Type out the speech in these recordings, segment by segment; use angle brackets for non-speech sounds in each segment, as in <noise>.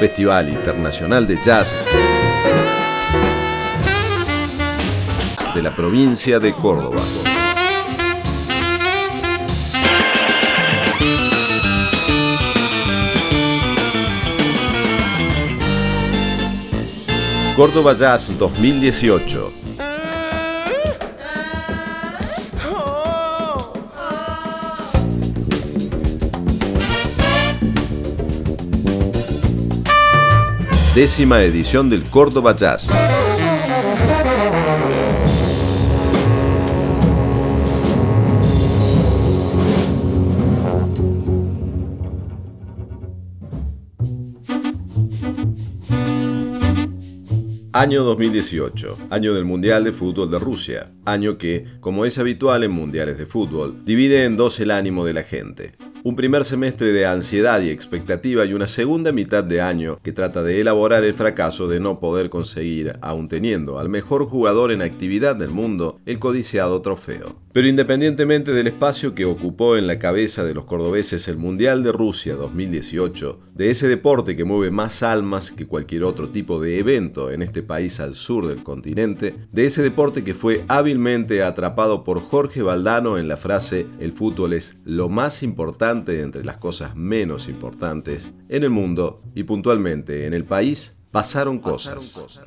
Festival Internacional de Jazz de la provincia de Córdoba. Córdoba Jazz 2018. Décima edición del Córdoba Jazz. Año 2018, año del Mundial de Fútbol de Rusia, año que, como es habitual en mundiales de fútbol, divide en dos el ánimo de la gente. Un primer semestre de ansiedad y expectativa y una segunda mitad de año que trata de elaborar el fracaso de no poder conseguir, aun teniendo al mejor jugador en actividad del mundo, el codiciado trofeo. Pero independientemente del espacio que ocupó en la cabeza de los cordobeses el Mundial de Rusia 2018, de ese deporte que mueve más almas que cualquier otro tipo de evento en este país al sur del continente, de ese deporte que fue hábilmente atrapado por Jorge Valdano en la frase el fútbol es lo más importante entre las cosas menos importantes en el mundo y puntualmente en el país, pasaron cosas.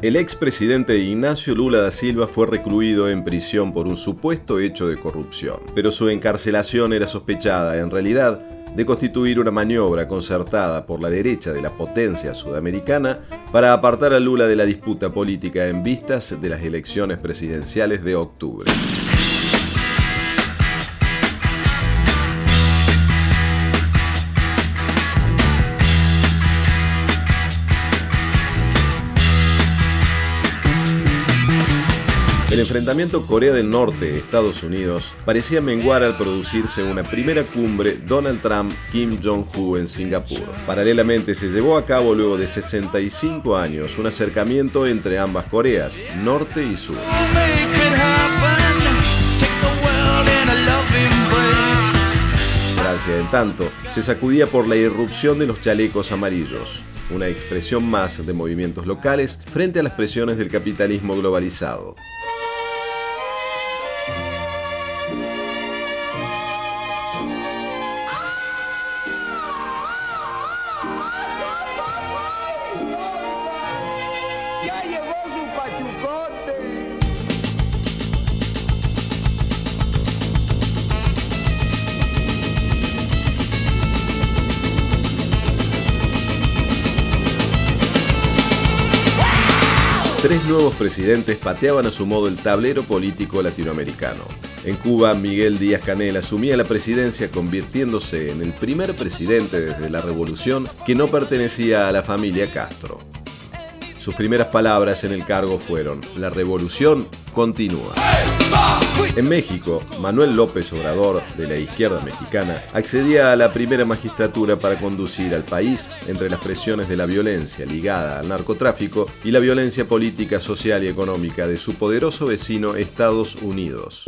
El expresidente Ignacio Lula da Silva fue recluido en prisión por un supuesto hecho de corrupción, pero su encarcelación era sospechada, en realidad, de constituir una maniobra concertada por la derecha de la potencia sudamericana para apartar a Lula de la disputa política en vistas de las elecciones presidenciales de octubre. El enfrentamiento Corea del Norte-Estados Unidos parecía menguar al producirse una primera cumbre Donald Trump-Kim Jong-un en Singapur. Paralelamente se llevó a cabo luego de 65 años un acercamiento entre ambas Coreas, norte y sur. Francia, en tanto, se sacudía por la irrupción de los chalecos amarillos, una expresión más de movimientos locales frente a las presiones del capitalismo globalizado. Tres nuevos presidentes pateaban a su modo el tablero político latinoamericano. En Cuba, Miguel Díaz Canel asumía la presidencia convirtiéndose en el primer presidente desde la revolución que no pertenecía a la familia Castro. Sus primeras palabras en el cargo fueron, la revolución continúa. En México, Manuel López Obrador, de la izquierda mexicana, accedía a la primera magistratura para conducir al país entre las presiones de la violencia ligada al narcotráfico y la violencia política, social y económica de su poderoso vecino Estados Unidos.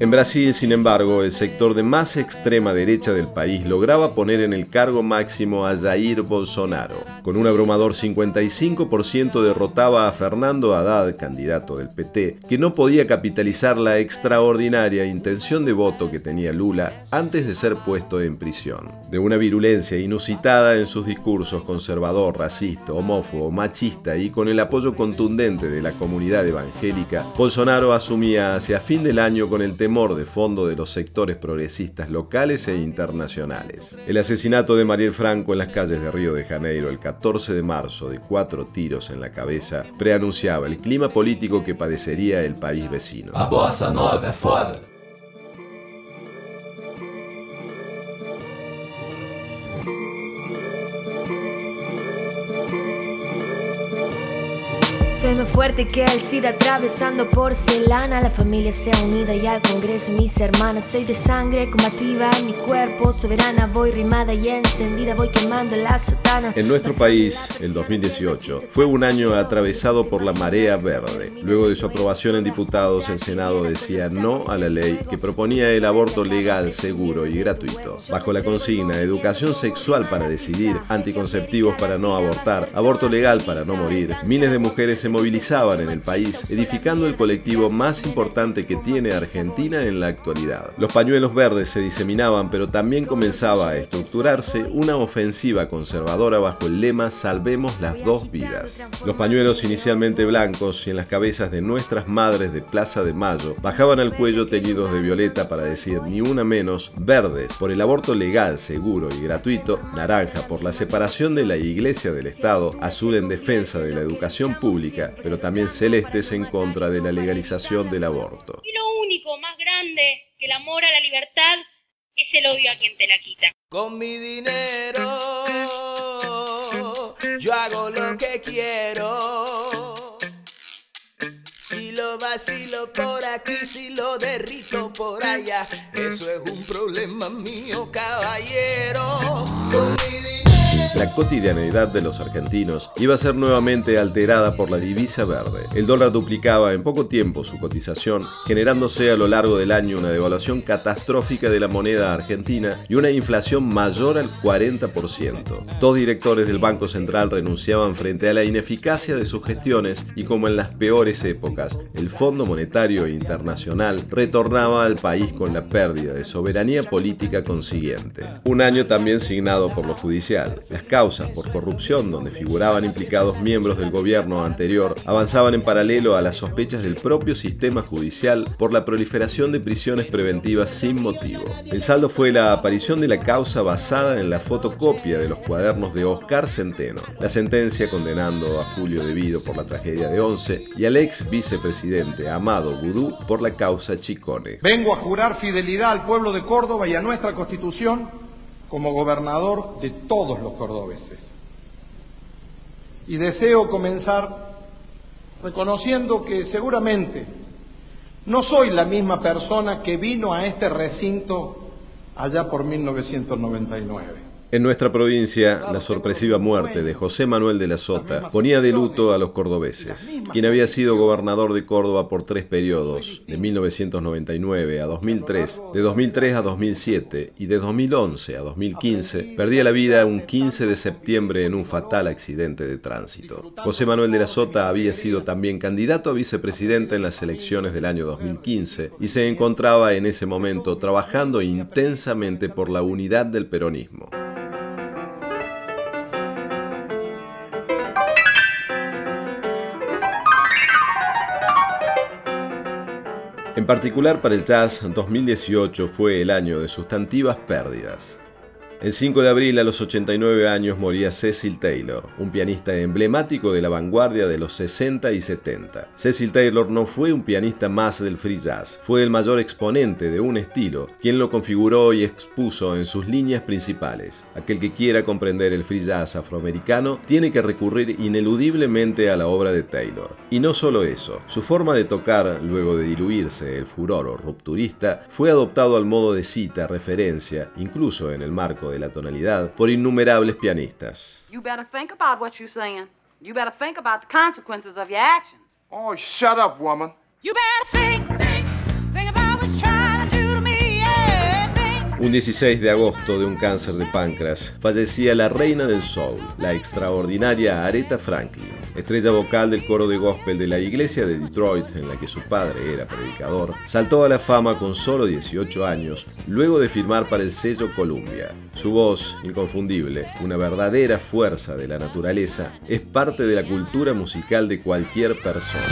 En Brasil, sin embargo, el sector de más extrema derecha del país lograba poner en el cargo máximo a Jair Bolsonaro. Con un abrumador 55% derrotaba a Fernando Haddad, candidato del PT, que no podía capitalizar la extraordinaria intención de voto que tenía Lula antes de ser puesto en prisión. De una virulencia inusitada en sus discursos conservador, racista, homófobo, machista y con el apoyo contundente de la comunidad evangélica, Bolsonaro asumía hacia fin del año con el tema de fondo de los sectores progresistas locales e internacionales. El asesinato de Mariel Franco en las calles de Río de Janeiro el 14 de marzo de cuatro tiros en la cabeza preanunciaba el clima político que padecería el país vecino. A bossa nova é foda. Soy más fuerte que el SIDA atravesando porcelana. La familia sea unida y al Congreso mis hermanas. Soy de sangre combativa mi cuerpo, soberana. Voy rimada y encendida, voy quemando la sotana. En nuestro país, el 2018, fue un año atravesado por la marea verde. Luego de su aprobación en diputados, el Senado decía no a la ley que proponía el aborto legal, seguro y gratuito. Bajo la consigna educación sexual para decidir, anticonceptivos para no abortar, aborto legal para no morir, miles de mujeres se movilizaban en el país, edificando el colectivo más importante que tiene Argentina en la actualidad. Los pañuelos verdes se diseminaban, pero también comenzaba a estructurarse una ofensiva conservadora bajo el lema Salvemos las dos vidas. Los pañuelos inicialmente blancos y en las cabezas de nuestras madres de Plaza de Mayo bajaban al cuello teñidos de violeta para decir ni una menos, verdes por el aborto legal, seguro y gratuito, naranja por la separación de la iglesia del Estado, azul en defensa de la educación pública, pero también celestes en contra de la legalización del aborto. Y lo único más grande que el amor a la libertad es el odio a quien te la quita. Con mi dinero yo hago lo que quiero. Si lo vacilo por aquí, si lo derrito por allá, eso es un problema mío, caballero. Con mi dinero la cotidianeidad de los argentinos iba a ser nuevamente alterada por la divisa verde. El dólar duplicaba en poco tiempo su cotización, generándose a lo largo del año una devaluación catastrófica de la moneda argentina y una inflación mayor al 40%. Dos directores del Banco Central renunciaban frente a la ineficacia de sus gestiones y como en las peores épocas, el Fondo Monetario Internacional retornaba al país con la pérdida de soberanía política consiguiente. Un año también signado por lo judicial causas por corrupción donde figuraban implicados miembros del gobierno anterior avanzaban en paralelo a las sospechas del propio sistema judicial por la proliferación de prisiones preventivas sin motivo. El saldo fue la aparición de la causa basada en la fotocopia de los cuadernos de Oscar Centeno, la sentencia condenando a Julio Devido por la tragedia de Once y al ex vicepresidente Amado Gudú por la causa Chicone. Vengo a jurar fidelidad al pueblo de Córdoba y a nuestra constitución como gobernador de todos los cordobeses. Y deseo comenzar reconociendo que seguramente no soy la misma persona que vino a este recinto allá por 1999. En nuestra provincia, la sorpresiva muerte de José Manuel de la Sota ponía de luto a los cordobeses, quien había sido gobernador de Córdoba por tres periodos, de 1999 a 2003, de 2003 a 2007 y de 2011 a 2015, perdía la vida un 15 de septiembre en un fatal accidente de tránsito. José Manuel de la Sota había sido también candidato a vicepresidente en las elecciones del año 2015 y se encontraba en ese momento trabajando intensamente por la unidad del peronismo. En particular para el jazz, 2018 fue el año de sustantivas pérdidas. El 5 de abril a los 89 años moría Cecil Taylor, un pianista emblemático de la vanguardia de los 60 y 70. Cecil Taylor no fue un pianista más del free jazz, fue el mayor exponente de un estilo, quien lo configuró y expuso en sus líneas principales. Aquel que quiera comprender el free jazz afroamericano tiene que recurrir ineludiblemente a la obra de Taylor. Y no solo eso, su forma de tocar, luego de diluirse el furor rupturista, fue adoptado al modo de cita, referencia, incluso en el marco de la tonalidad por innumerables pianistas. You better think about what you're saying. You better think about the consequences of your actions. Oh, shut up, woman. You better think. Un 16 de agosto de un cáncer de páncreas fallecía la reina del soul, la extraordinaria Aretha Franklin, estrella vocal del coro de gospel de la iglesia de Detroit en la que su padre era predicador. Saltó a la fama con solo 18 años luego de firmar para el sello Columbia. Su voz, inconfundible, una verdadera fuerza de la naturaleza, es parte de la cultura musical de cualquier persona.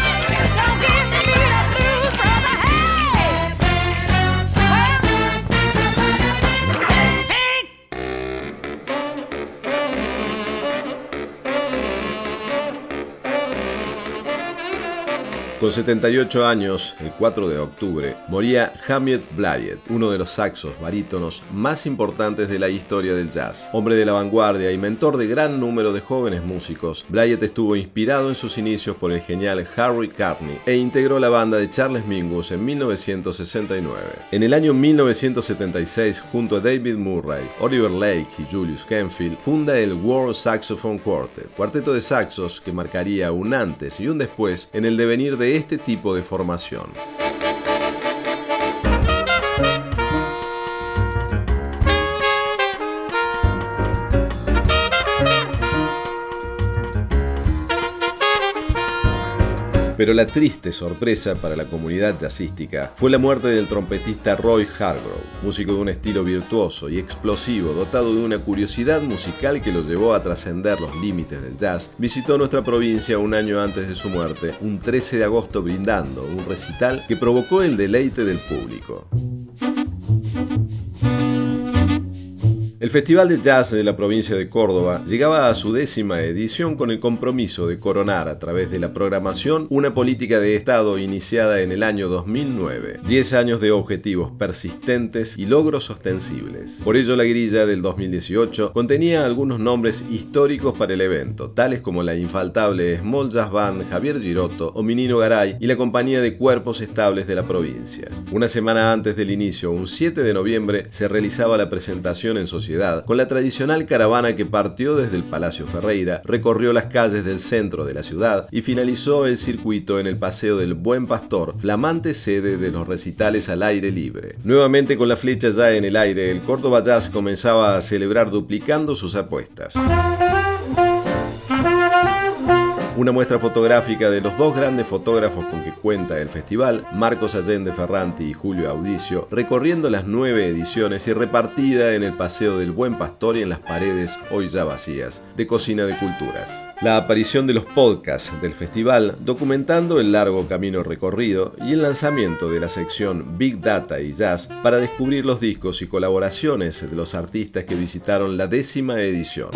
Con 78 años, el 4 de octubre, moría Hamid Blyett, uno de los saxos barítonos más importantes de la historia del jazz. Hombre de la vanguardia y mentor de gran número de jóvenes músicos, Blyett estuvo inspirado en sus inicios por el genial Harry Carney e integró la banda de Charles Mingus en 1969. En el año 1976, junto a David Murray, Oliver Lake y Julius Kenfield, funda el World Saxophone Quartet, cuarteto de saxos que marcaría un antes y un después en el devenir de este tipo de formación. Pero la triste sorpresa para la comunidad jazzística fue la muerte del trompetista Roy Hargrove, músico de un estilo virtuoso y explosivo, dotado de una curiosidad musical que lo llevó a trascender los límites del jazz. Visitó nuestra provincia un año antes de su muerte, un 13 de agosto brindando un recital que provocó el deleite del público. El Festival de Jazz de la provincia de Córdoba llegaba a su décima edición con el compromiso de coronar a través de la programación una política de Estado iniciada en el año 2009. Diez años de objetivos persistentes y logros ostensibles. Por ello la grilla del 2018 contenía algunos nombres históricos para el evento, tales como la infaltable Small Jazz Band Javier Giroto o Minino Garay y la compañía de cuerpos estables de la provincia. Una semana antes del inicio, un 7 de noviembre, se realizaba la presentación en sociedad con la tradicional caravana que partió desde el Palacio Ferreira, recorrió las calles del centro de la ciudad y finalizó el circuito en el Paseo del Buen Pastor, flamante sede de los recitales al aire libre. Nuevamente con la flecha ya en el aire, el Córdoba Jazz comenzaba a celebrar duplicando sus apuestas. Una muestra fotográfica de los dos grandes fotógrafos con que cuenta el festival, Marcos Allende Ferranti y Julio Audicio, recorriendo las nueve ediciones y repartida en el Paseo del Buen Pastor y en las paredes, hoy ya vacías, de Cocina de Culturas. La aparición de los podcasts del festival, documentando el largo camino recorrido y el lanzamiento de la sección Big Data y Jazz para descubrir los discos y colaboraciones de los artistas que visitaron la décima edición.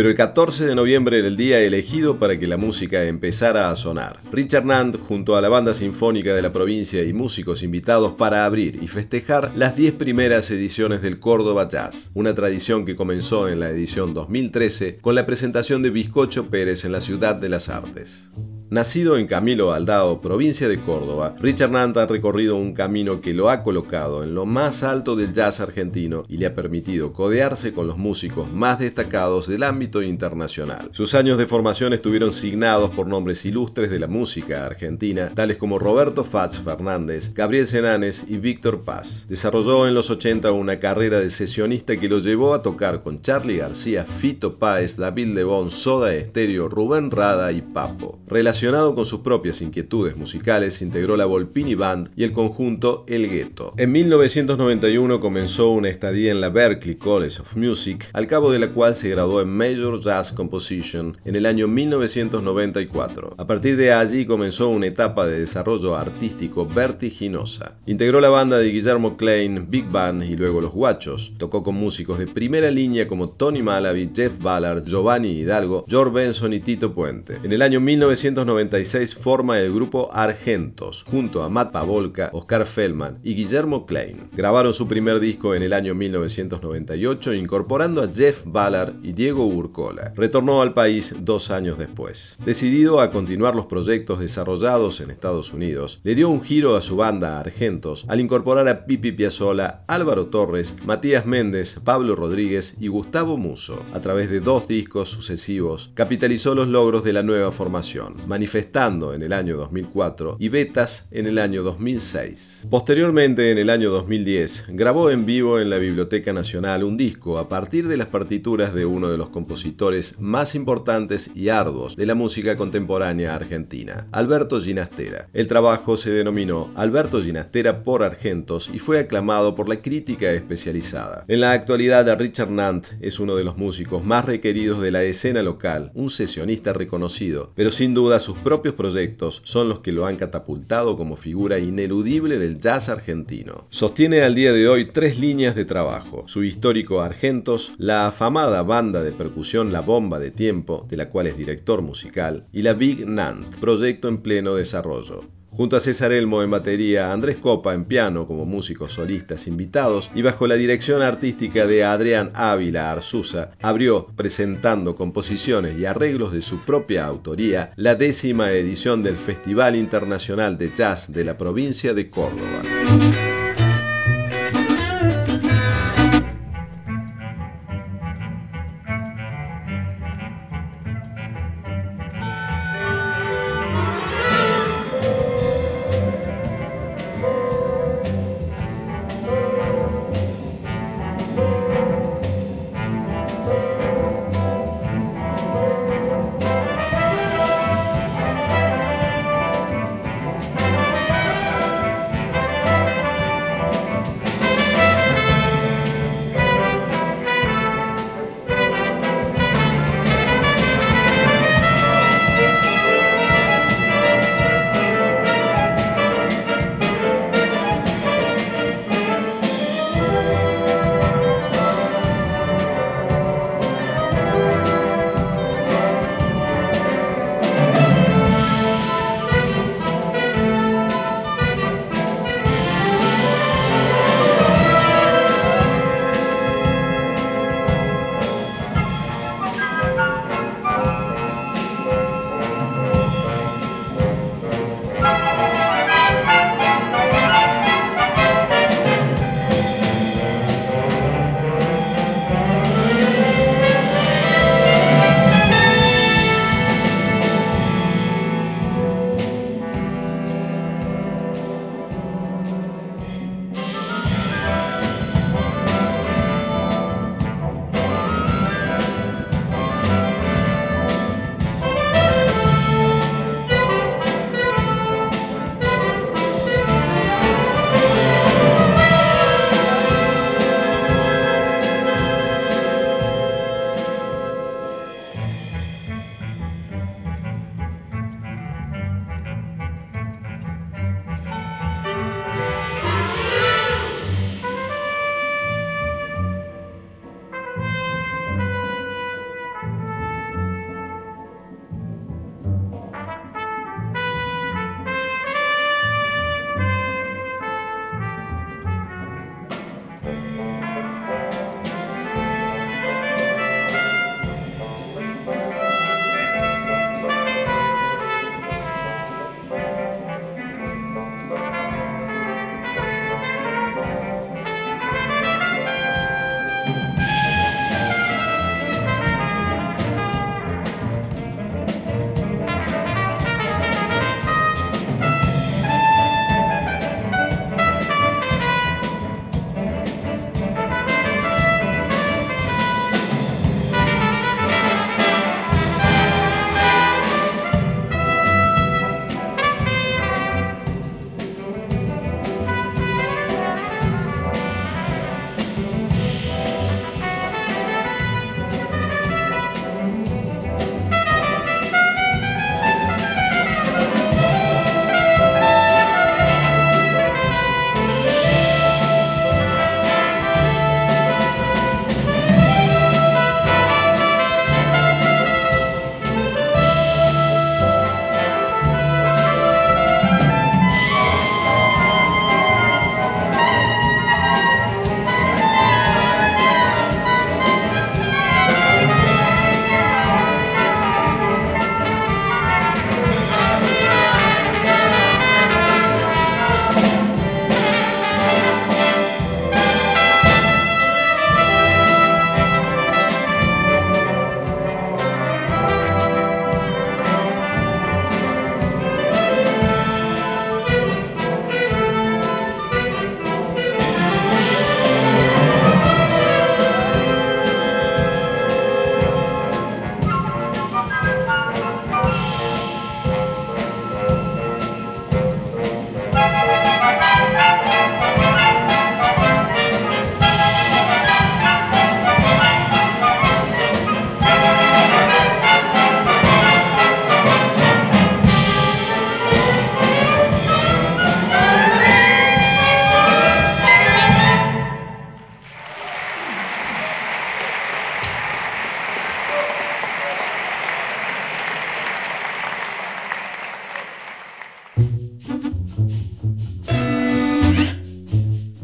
Pero el 14 de noviembre era el día elegido para que la música empezara a sonar. Richard Nand, junto a la banda sinfónica de la provincia y músicos invitados para abrir y festejar las 10 primeras ediciones del Córdoba Jazz, una tradición que comenzó en la edición 2013 con la presentación de Bizcocho Pérez en la Ciudad de las Artes. Nacido en Camilo Aldao, provincia de Córdoba, Richard Nant ha recorrido un camino que lo ha colocado en lo más alto del jazz argentino y le ha permitido codearse con los músicos más destacados del ámbito internacional. Sus años de formación estuvieron signados por nombres ilustres de la música argentina, tales como Roberto Fats Fernández, Gabriel Senanes y Víctor Paz. Desarrolló en los 80 una carrera de sesionista que lo llevó a tocar con Charlie García, Fito Páez, David Lebón, Soda Estéreo, Rubén Rada y Papo. Con sus propias inquietudes musicales, integró la Volpini Band y el conjunto El Ghetto. En 1991 comenzó una estadía en la Berklee College of Music, al cabo de la cual se graduó en Major Jazz Composition en el año 1994. A partir de allí comenzó una etapa de desarrollo artístico vertiginosa. Integró la banda de Guillermo Klein, Big Band y luego Los Guachos. Tocó con músicos de primera línea como Tony Malaby, Jeff Ballard, Giovanni Hidalgo, George Benson y Tito Puente. En el año 1990 1996 forma el grupo Argentos, junto a Matt Pavolka, Oscar Feldman y Guillermo Klein. Grabaron su primer disco en el año 1998 incorporando a Jeff Ballard y Diego Urcola. Retornó al país dos años después. Decidido a continuar los proyectos desarrollados en Estados Unidos, le dio un giro a su banda Argentos al incorporar a Pipi Piazzolla, Álvaro Torres, Matías Méndez, Pablo Rodríguez y Gustavo Muso. A través de dos discos sucesivos, capitalizó los logros de la nueva formación manifestando en el año 2004 y Betas en el año 2006. Posteriormente, en el año 2010, grabó en vivo en la Biblioteca Nacional un disco a partir de las partituras de uno de los compositores más importantes y arduos de la música contemporánea argentina, Alberto Ginastera. El trabajo se denominó Alberto Ginastera por Argentos y fue aclamado por la crítica especializada. En la actualidad, Richard Nant es uno de los músicos más requeridos de la escena local, un sesionista reconocido, pero sin duda su sus propios proyectos son los que lo han catapultado como figura ineludible del jazz argentino. Sostiene al día de hoy tres líneas de trabajo, su histórico Argentos, la afamada banda de percusión La Bomba de Tiempo, de la cual es director musical, y la Big Nant, proyecto en pleno desarrollo. Junto a César Elmo en batería, Andrés Copa en piano como músicos solistas invitados y bajo la dirección artística de Adrián Ávila Arzusa, abrió, presentando composiciones y arreglos de su propia autoría, la décima edición del Festival Internacional de Jazz de la provincia de Córdoba.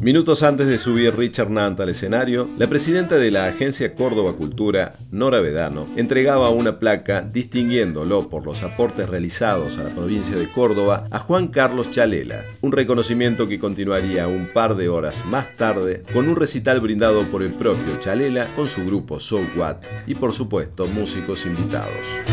Minutos antes de subir Richard Nant al escenario, la presidenta de la agencia Córdoba Cultura, Nora Vedano, entregaba una placa distinguiéndolo por los aportes realizados a la provincia de Córdoba a Juan Carlos Chalela, un reconocimiento que continuaría un par de horas más tarde con un recital brindado por el propio Chalela con su grupo So What y por supuesto músicos invitados.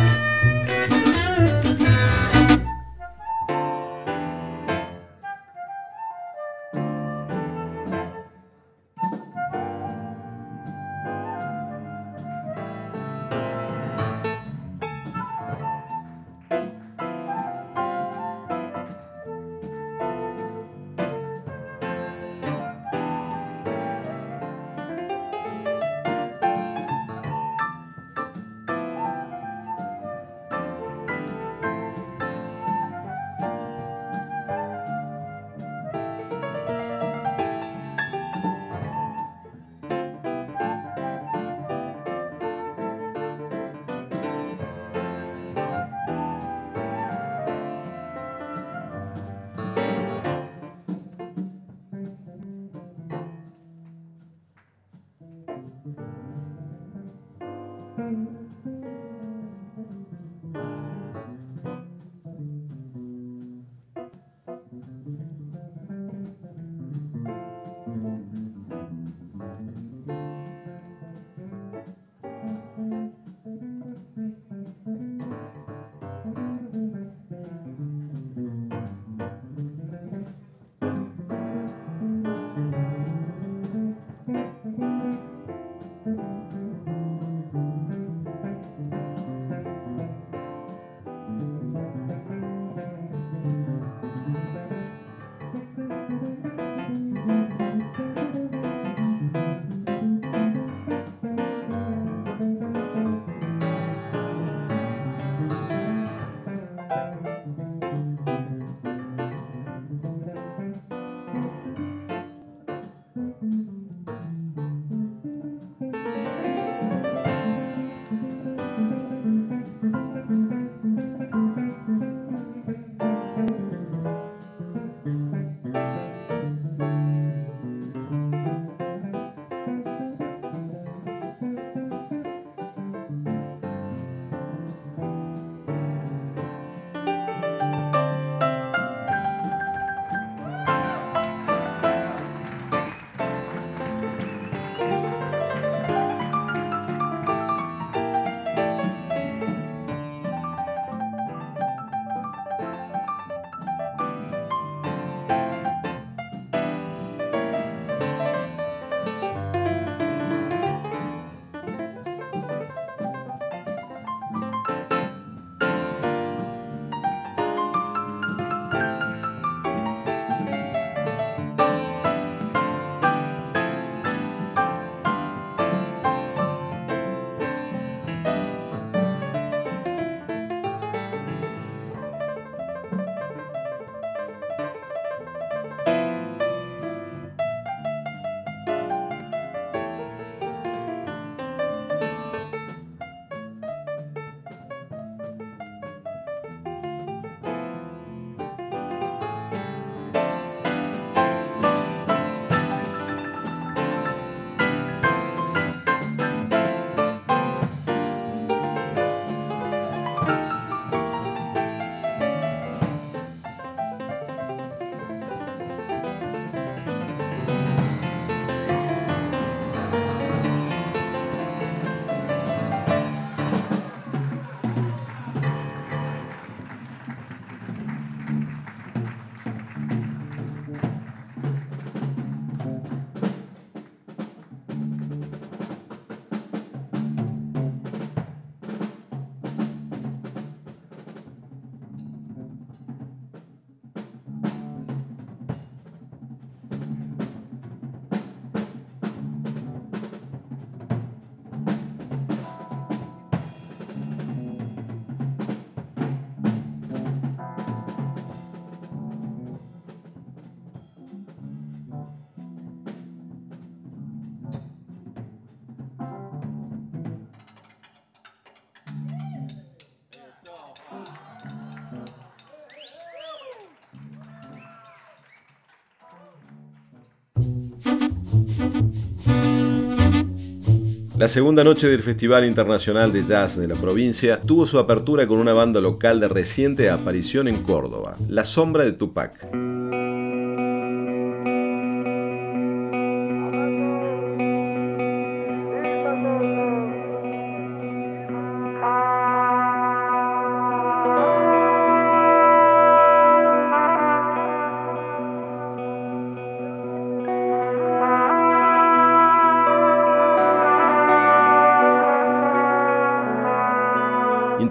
La segunda noche del Festival Internacional de Jazz de la provincia tuvo su apertura con una banda local de reciente aparición en Córdoba, La Sombra de Tupac.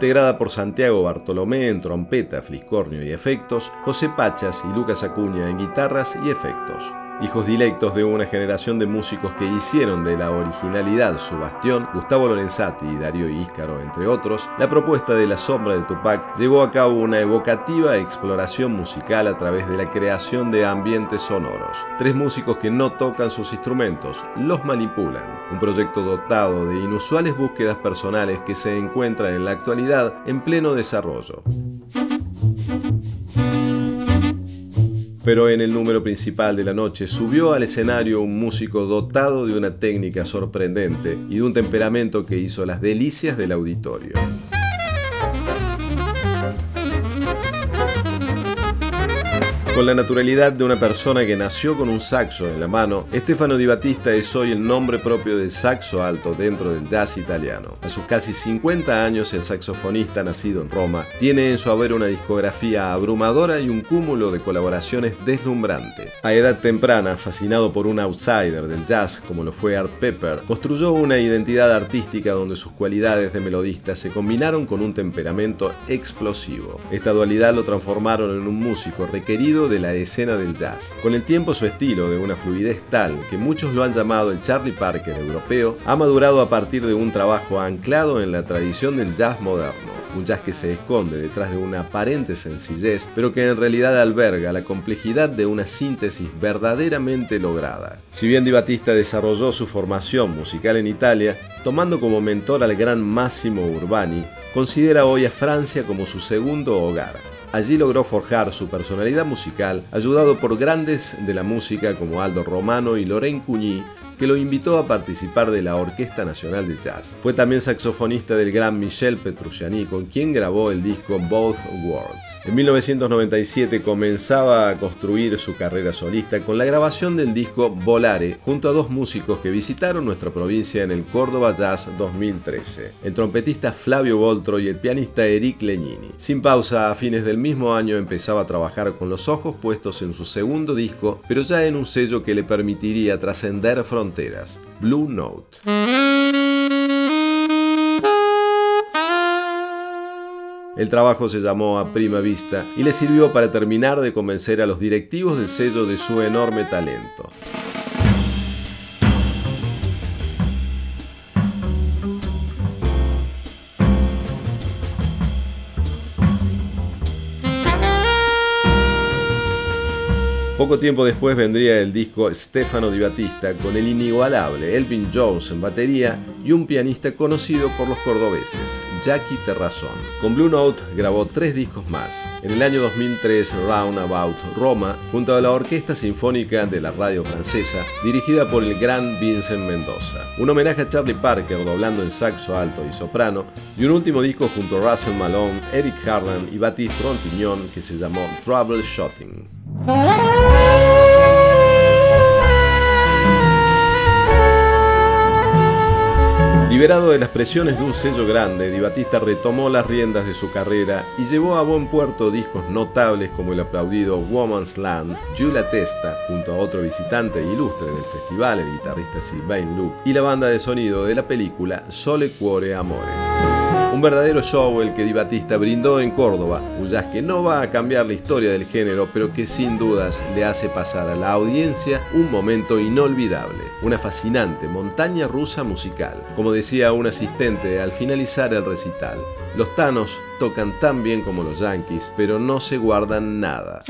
Integrada por Santiago Bartolomé en trompeta, fliscornio y efectos, José Pachas y Lucas Acuña en guitarras y efectos hijos directos de una generación de músicos que hicieron de la originalidad su bastión, Gustavo Lorenzati y Darío Íscaro, entre otros, la propuesta de La Sombra de Tupac llevó a cabo una evocativa exploración musical a través de la creación de ambientes sonoros. Tres músicos que no tocan sus instrumentos, los manipulan. Un proyecto dotado de inusuales búsquedas personales que se encuentran en la actualidad en pleno desarrollo. Pero en el número principal de la noche subió al escenario un músico dotado de una técnica sorprendente y de un temperamento que hizo las delicias del auditorio. Con la naturalidad de una persona que nació con un saxo en la mano, Stefano Di Battista es hoy el nombre propio del saxo alto dentro del jazz italiano. A sus casi 50 años, el saxofonista nacido en Roma tiene en su haber una discografía abrumadora y un cúmulo de colaboraciones deslumbrante. A edad temprana, fascinado por un outsider del jazz como lo fue Art Pepper, construyó una identidad artística donde sus cualidades de melodista se combinaron con un temperamento explosivo. Esta dualidad lo transformaron en un músico requerido de la escena del jazz. Con el tiempo su estilo, de una fluidez tal que muchos lo han llamado el Charlie Parker europeo, ha madurado a partir de un trabajo anclado en la tradición del jazz moderno un jazz que se esconde detrás de una aparente sencillez, pero que en realidad alberga la complejidad de una síntesis verdaderamente lograda. Si bien Di Battista desarrolló su formación musical en Italia, tomando como mentor al gran Massimo Urbani, considera hoy a Francia como su segundo hogar. Allí logró forjar su personalidad musical, ayudado por grandes de la música como Aldo Romano y Lorraine Cugny, que lo invitó a participar de la Orquesta Nacional de Jazz. Fue también saxofonista del gran Michel Petrucciani, con quien grabó el disco Both Worlds. En 1997 comenzaba a construir su carrera solista con la grabación del disco Volare, junto a dos músicos que visitaron nuestra provincia en el Córdoba Jazz 2013, el trompetista Flavio Voltro y el pianista Eric Legnini. Sin pausa, a fines del mismo año empezaba a trabajar con los ojos puestos en su segundo disco, pero ya en un sello que le permitiría trascender fronteras Blue Note. El trabajo se llamó A Prima Vista y le sirvió para terminar de convencer a los directivos del sello de su enorme talento. Poco tiempo después vendría el disco Stefano Di Battista con el inigualable Elvin Jones en batería y un pianista conocido por los cordobeses, Jackie Terrazón. Con Blue Note grabó tres discos más. En el año 2003, Roundabout Roma, junto a la Orquesta Sinfónica de la Radio Francesa, dirigida por el gran Vincent Mendoza. Un homenaje a Charlie Parker doblando en saxo alto y soprano, y un último disco junto a Russell Malone, Eric Harlan y Baptiste Rontignon que se llamó Troubleshooting. <laughs> Liberado de las presiones de un sello grande, Di Battista retomó las riendas de su carrera y llevó a buen puerto discos notables como el aplaudido Woman's Land, Giulia Testa, junto a otro visitante ilustre del festival, el guitarrista Sylvain Luke, y la banda de sonido de la película Sole Cuore Amore. Un verdadero show el que Di Battista brindó en Córdoba, un jazz que no va a cambiar la historia del género, pero que sin dudas le hace pasar a la audiencia un momento inolvidable, una fascinante montaña rusa musical. Como decía un asistente al finalizar el recital, los tanos tocan tan bien como los yankees, pero no se guardan nada.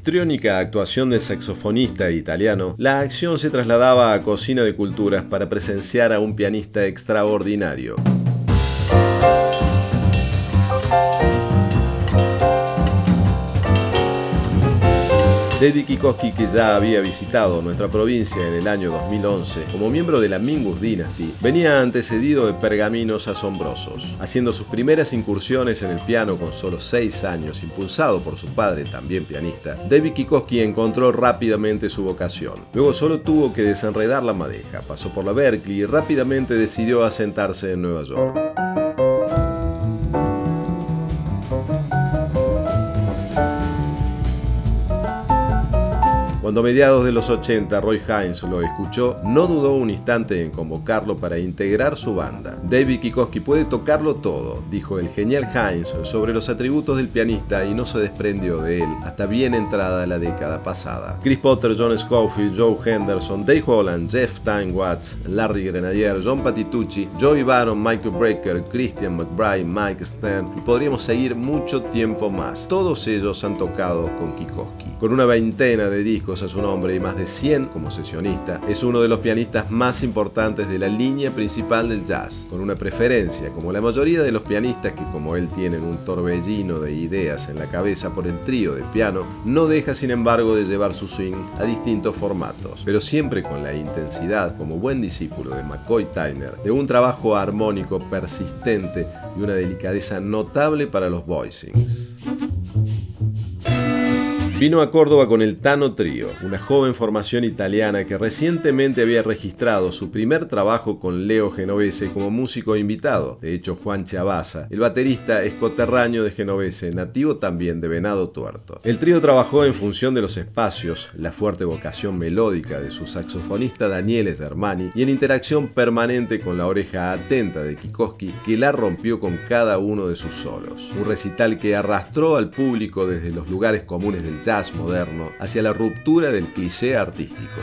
Histriónica actuación del saxofonista italiano, la acción se trasladaba a Cocina de Culturas para presenciar a un pianista extraordinario. David Kikoski, que ya había visitado nuestra provincia en el año 2011 como miembro de la Mingus Dynasty, venía antecedido de pergaminos asombrosos. Haciendo sus primeras incursiones en el piano con solo 6 años, impulsado por su padre, también pianista, David Kikoski encontró rápidamente su vocación. Luego solo tuvo que desenredar la madeja, pasó por la Berkeley y rápidamente decidió asentarse en Nueva York. Cuando a mediados de los 80 Roy Hines lo escuchó, no dudó un instante en convocarlo para integrar su banda. David Kikoski puede tocarlo todo, dijo el genial Hines sobre los atributos del pianista y no se desprendió de él hasta bien entrada la década pasada. Chris Potter, John Scofield, Joe Henderson, Dave Holland, Jeff Time Watts, Larry Grenadier, John Patitucci, Joey Baron, Michael Brecker, Christian McBride, Mike Stern y podríamos seguir mucho tiempo más. Todos ellos han tocado con Kikoski. Con una veintena de discos a su nombre y más de 100 como sesionista, es uno de los pianistas más importantes de la línea principal del jazz, con una preferencia, como la mayoría de los pianistas que como él tienen un torbellino de ideas en la cabeza por el trío de piano, no deja sin embargo de llevar su swing a distintos formatos, pero siempre con la intensidad, como buen discípulo de McCoy Tyner, de un trabajo armónico persistente y una delicadeza notable para los voicings. Vino a Córdoba con el Tano Trío, una joven formación italiana que recientemente había registrado su primer trabajo con Leo Genovese como músico invitado. De hecho, Juan Chavaza, el baterista, es coterráneo de Genovese, nativo también de Venado Tuerto. El trío trabajó en función de los espacios, la fuerte vocación melódica de su saxofonista Daniele Germani y en interacción permanente con la oreja atenta de Kikoski, que la rompió con cada uno de sus solos. Un recital que arrastró al público desde los lugares comunes del jazz moderno hacia la ruptura del cliché artístico.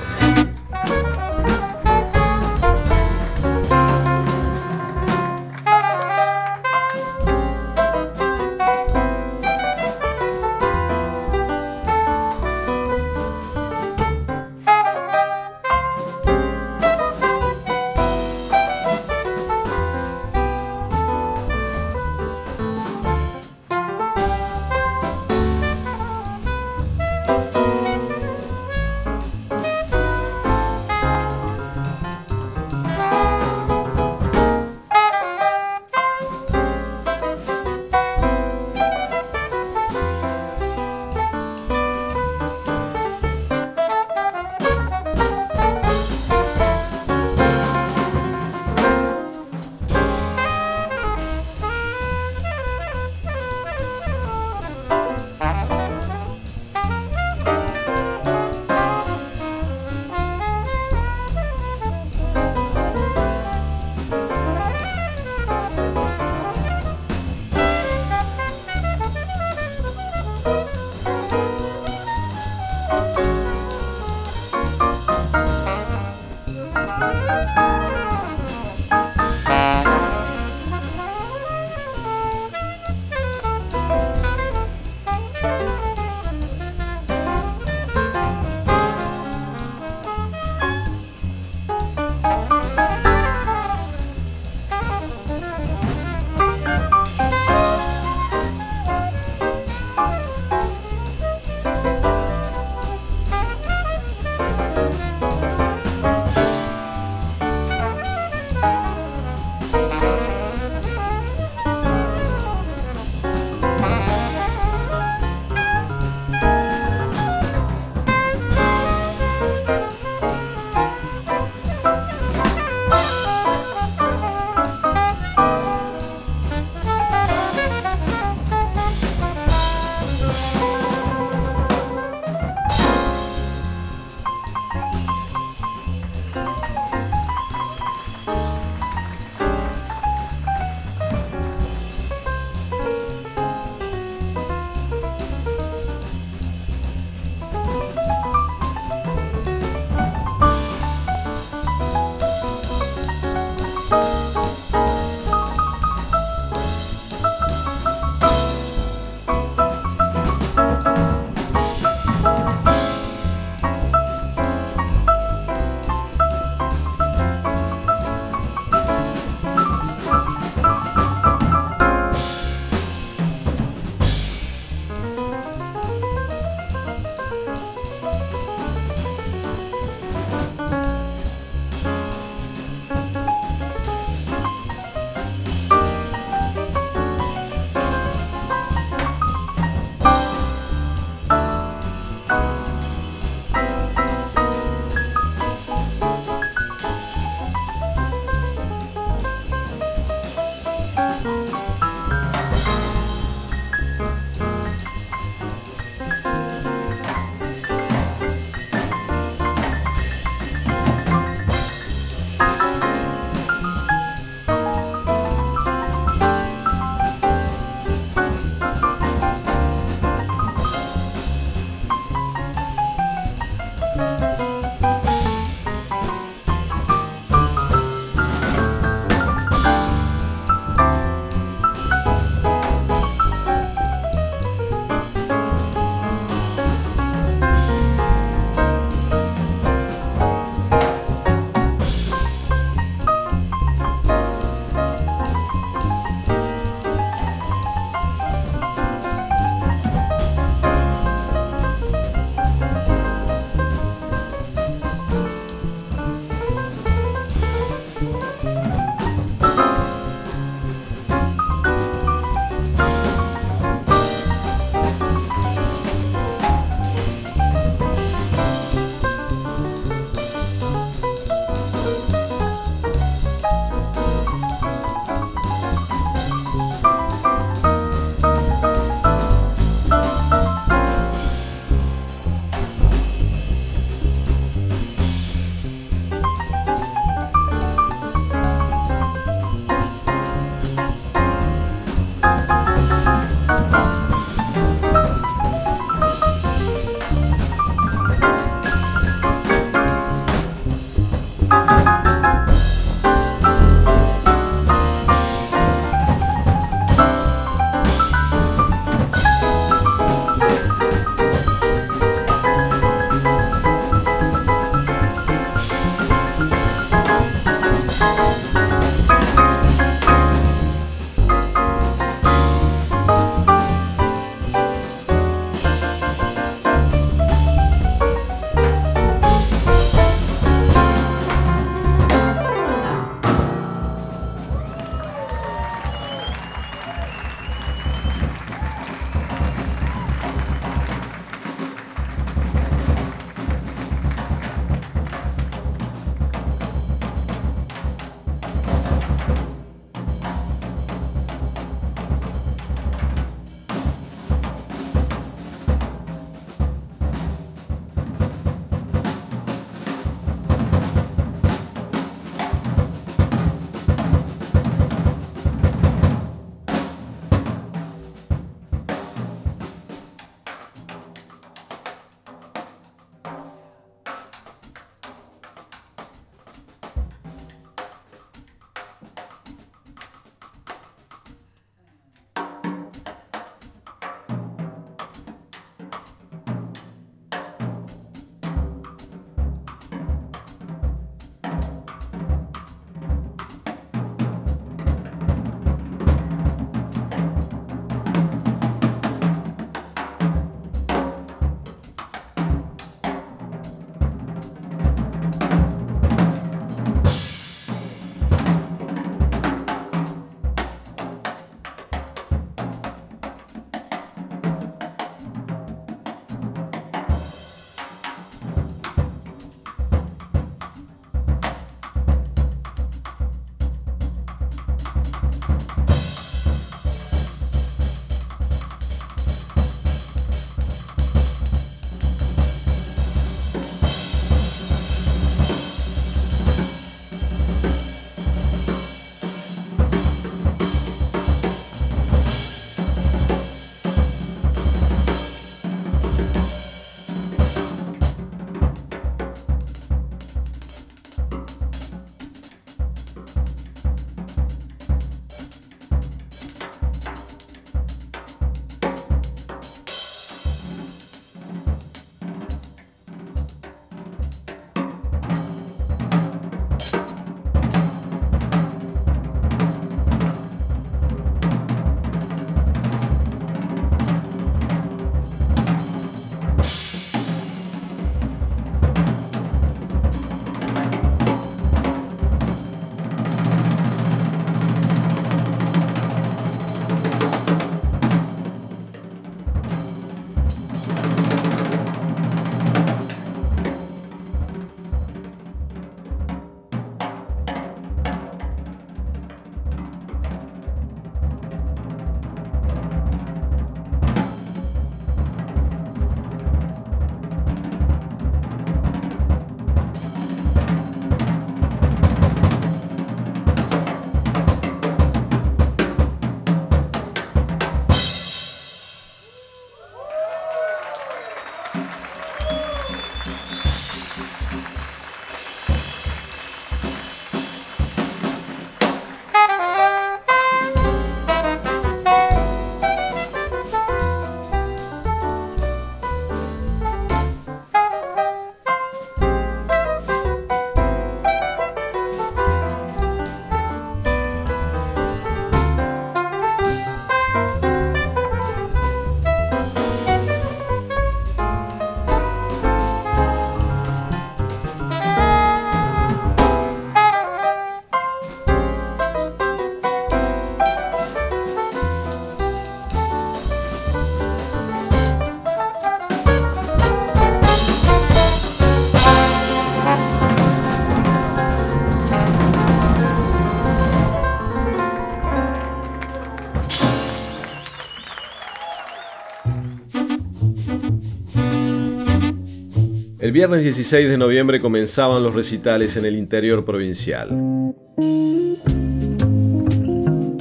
El viernes 16 de noviembre comenzaban los recitales en el interior provincial.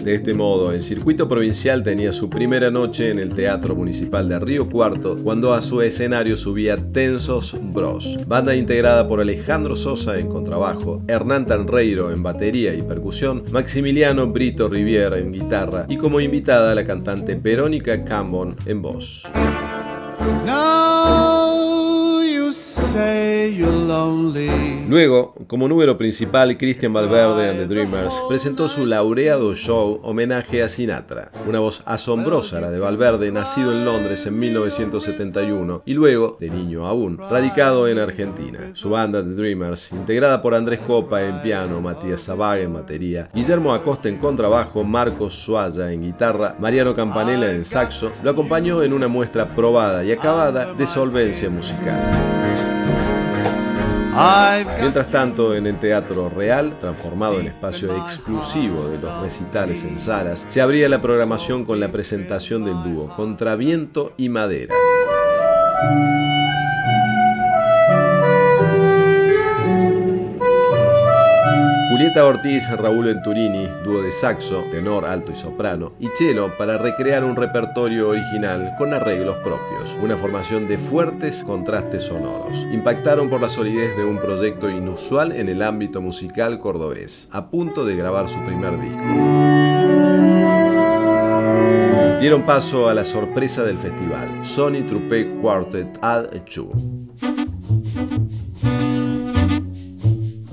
De este modo, el circuito provincial tenía su primera noche en el Teatro Municipal de Río Cuarto, cuando a su escenario subía Tensos Bros, banda integrada por Alejandro Sosa en contrabajo, Hernán Tanreiro en batería y percusión, Maximiliano Brito Riviera en guitarra y como invitada la cantante Verónica Cambon en voz. Luego, como número principal, Christian Valverde and the Dreamers presentó su laureado show homenaje a Sinatra, una voz asombrosa la de Valverde, nacido en Londres en 1971 y luego, de niño aún, radicado en Argentina. Su banda The Dreamers, integrada por Andrés Copa en piano, Matías Zabaga en batería, Guillermo Acosta en contrabajo, Marcos Suaya en guitarra, Mariano Campanella en saxo, lo acompañó en una muestra probada y acabada de solvencia musical. Mientras tanto, en el Teatro Real, transformado en espacio exclusivo de los recitales en salas, se abría la programación con la presentación del dúo Contraviento y Madera. Julieta Ortiz, Raúl Venturini, dúo de saxo, tenor, alto y soprano, y cello para recrear un repertorio original con arreglos propios, una formación de fuertes contrastes sonoros. Impactaron por la solidez de un proyecto inusual en el ámbito musical cordobés, a punto de grabar su primer disco. Dieron paso a la sorpresa del festival, Sony Trupe Quartet Ad 2.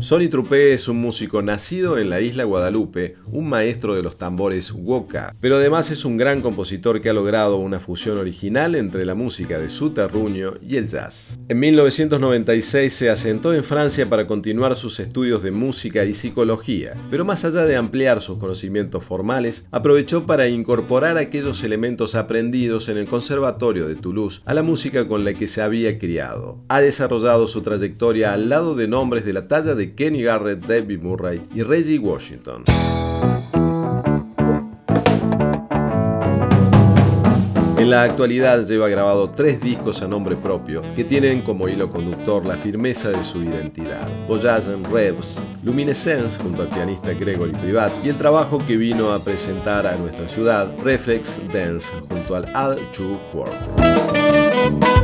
Sonny Trupe es un músico nacido en la isla Guadalupe, un maestro de los tambores woka, pero además es un gran compositor que ha logrado una fusión original entre la música de su terruño y el jazz. En 1996 se asentó en Francia para continuar sus estudios de música y psicología, pero más allá de ampliar sus conocimientos formales, aprovechó para incorporar aquellos elementos aprendidos en el Conservatorio de Toulouse a la música con la que se había criado. Ha desarrollado su trayectoria al lado de nombres de la talla de Kenny Garrett, David Murray y Reggie Washington. En la actualidad lleva grabado tres discos a nombre propio que tienen como hilo conductor la firmeza de su identidad. Voyage and Revs, Luminescence junto al pianista Gregory Privat y el trabajo que vino a presentar a nuestra ciudad, Reflex Dance junto al Al Chu Quarter.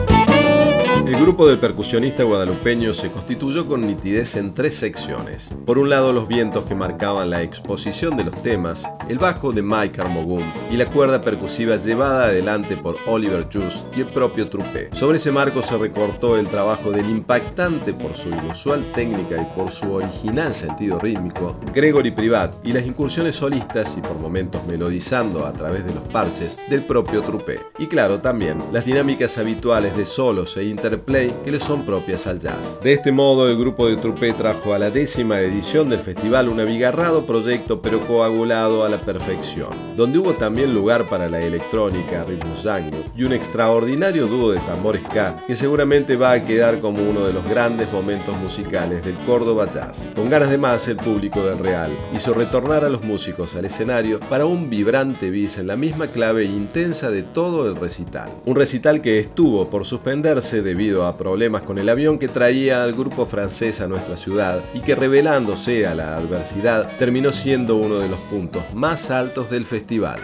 El grupo del percusionista guadalupeño se constituyó con nitidez en tres secciones. Por un lado, los vientos que marcaban la exposición de los temas, el bajo de Mike Armogum y la cuerda percusiva llevada adelante por Oliver Just y el propio Trupe. Sobre ese marco se recortó el trabajo del impactante por su inusual técnica y por su original sentido rítmico, Gregory Privat, y las incursiones solistas y por momentos melodizando a través de los parches del propio Trupe. Y claro, también las dinámicas habituales de solos e interpretaciones play que le son propias al jazz. De este modo, el grupo de Trupe trajo a la décima edición del festival un abigarrado proyecto pero coagulado a la perfección, donde hubo también lugar para la electrónica, ritmo zango y un extraordinario dúo de tambores K que seguramente va a quedar como uno de los grandes momentos musicales del Córdoba Jazz. Con ganas de más, el público del Real hizo retornar a los músicos al escenario para un vibrante bis en la misma clave intensa de todo el recital. Un recital que estuvo por suspenderse debido a problemas con el avión que traía al grupo francés a nuestra ciudad y que revelándose a la adversidad terminó siendo uno de los puntos más altos del festival.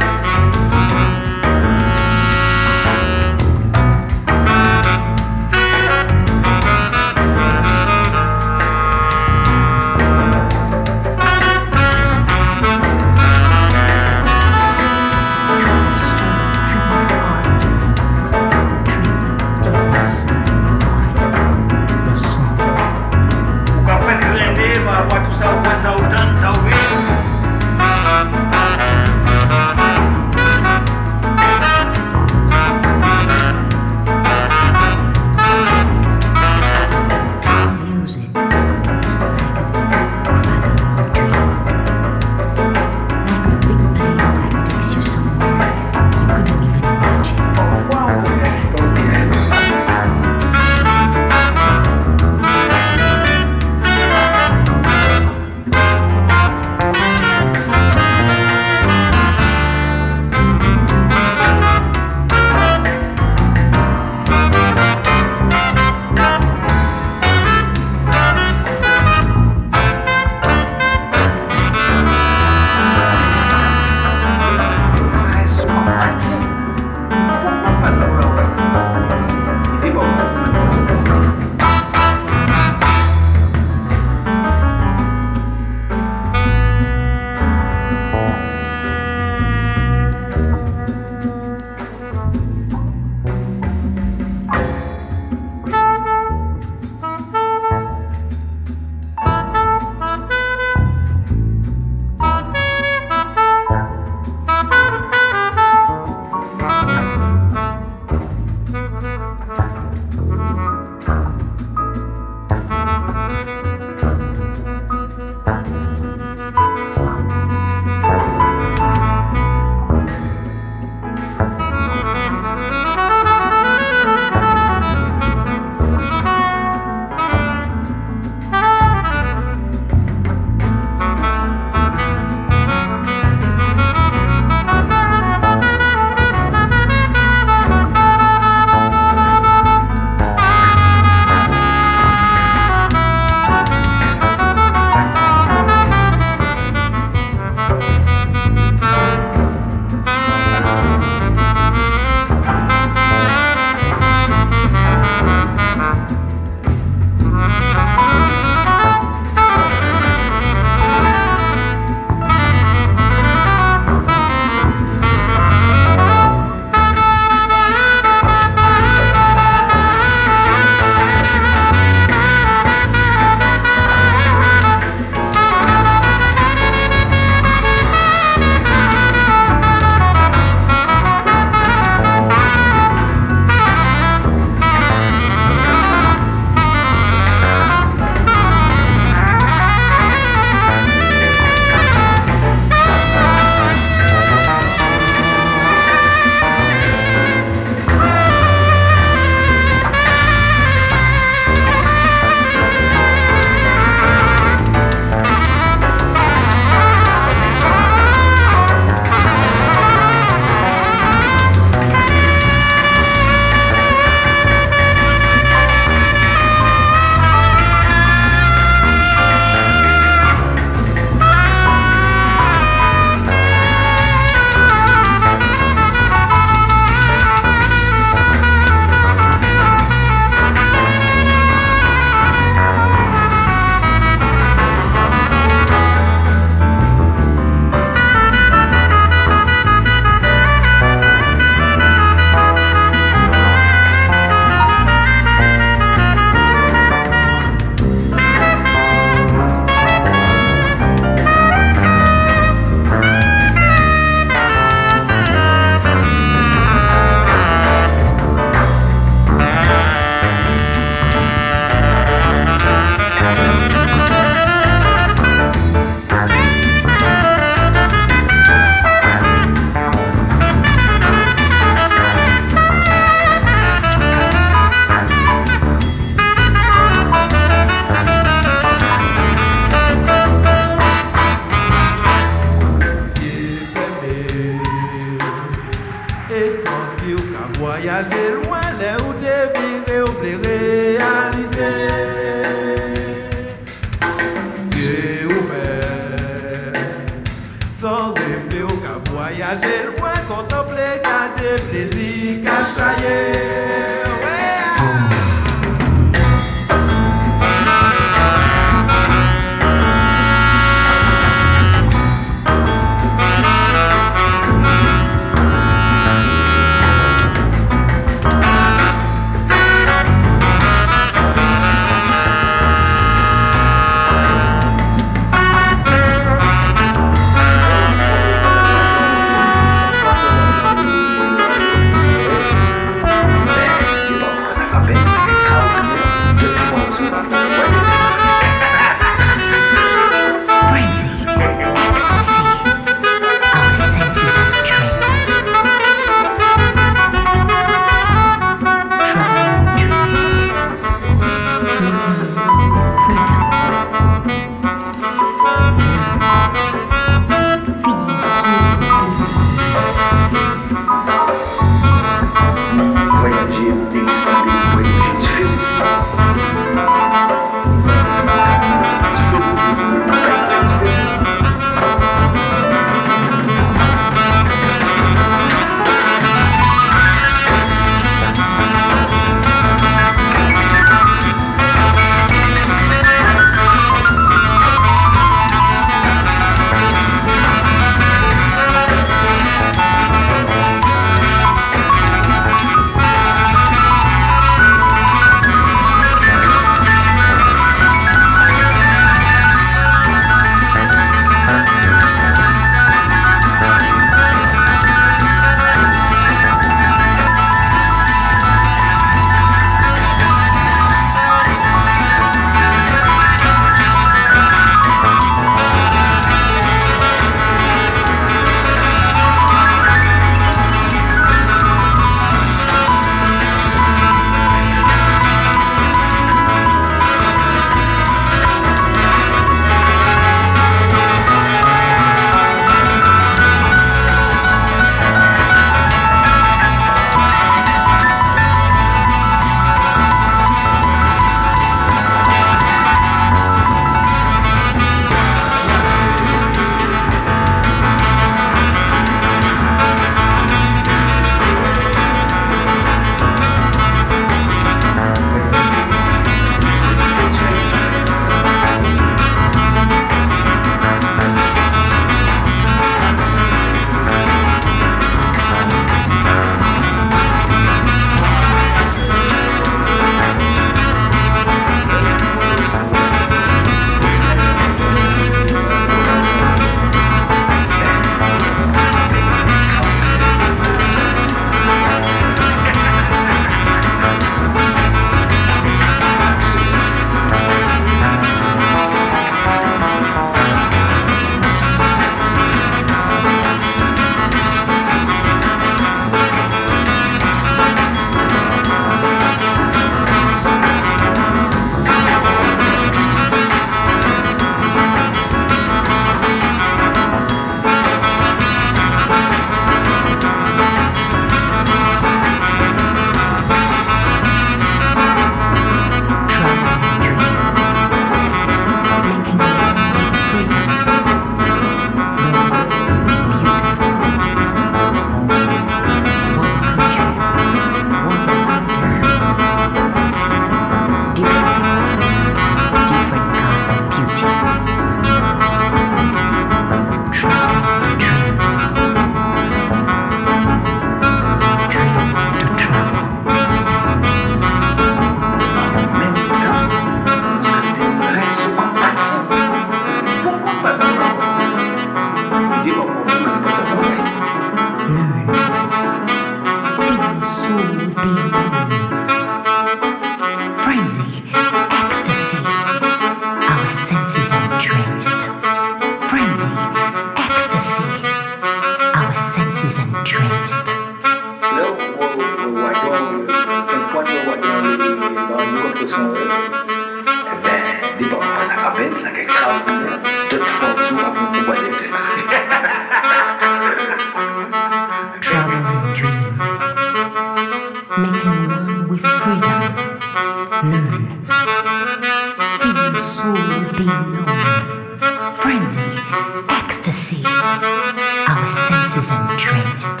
Ecstasy. Our senses entranced.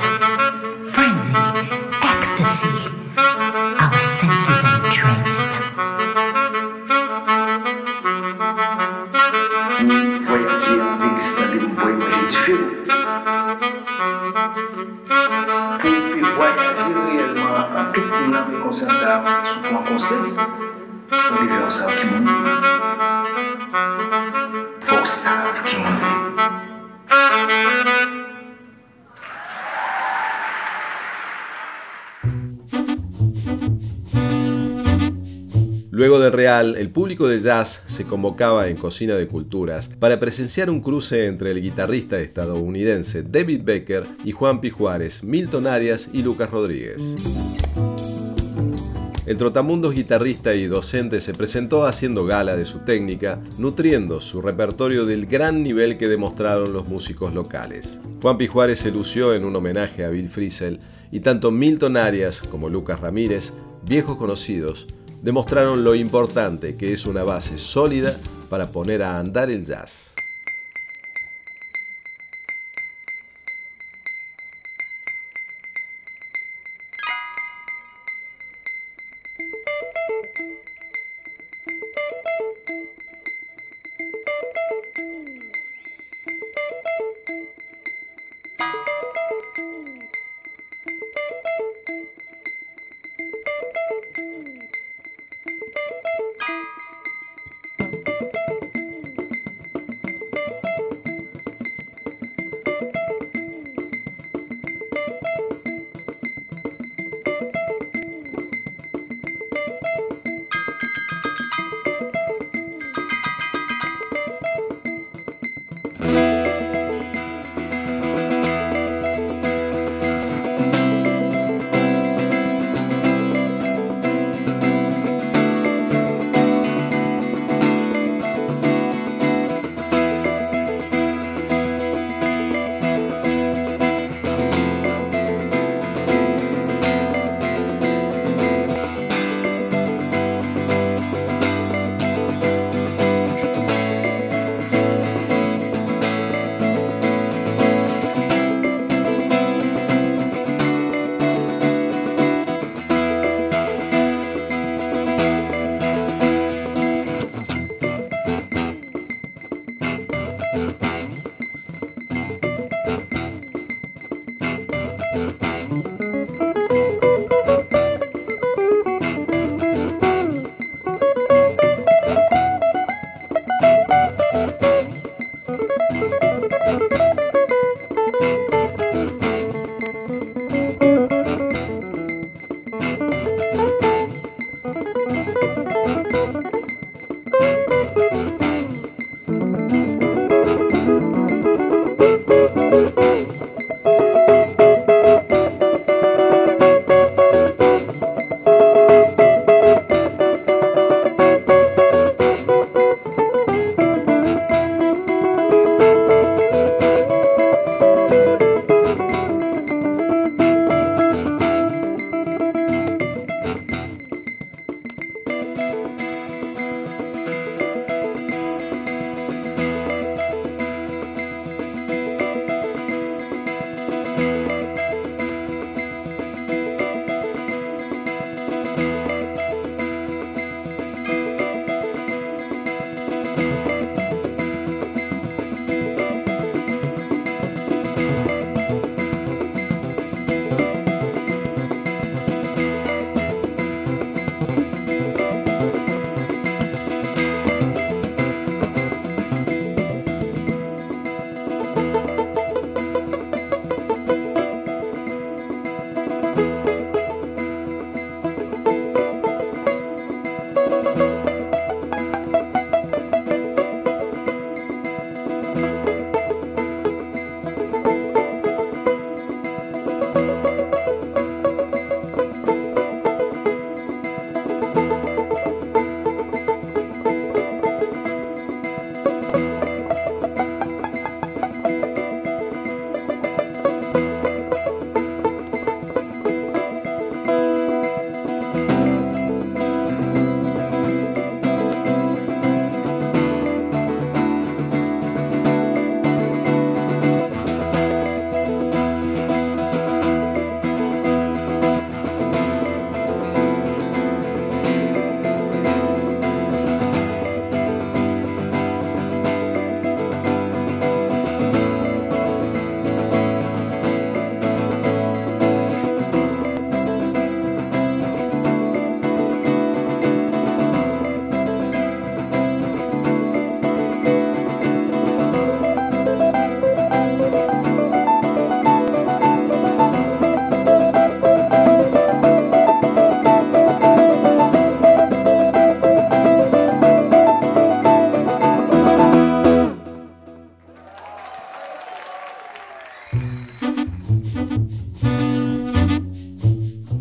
Frenzy. Ecstasy. Our senses entranced. Voyager en dégustant El público de jazz se convocaba en Cocina de Culturas para presenciar un cruce entre el guitarrista estadounidense David Becker y Juan P. Milton Arias y Lucas Rodríguez. El trotamundos guitarrista y docente se presentó haciendo gala de su técnica, nutriendo su repertorio del gran nivel que demostraron los músicos locales. Juan P. Juárez se lució en un homenaje a Bill Frisell y tanto Milton Arias como Lucas Ramírez, viejos conocidos, demostraron lo importante que es una base sólida para poner a andar el jazz.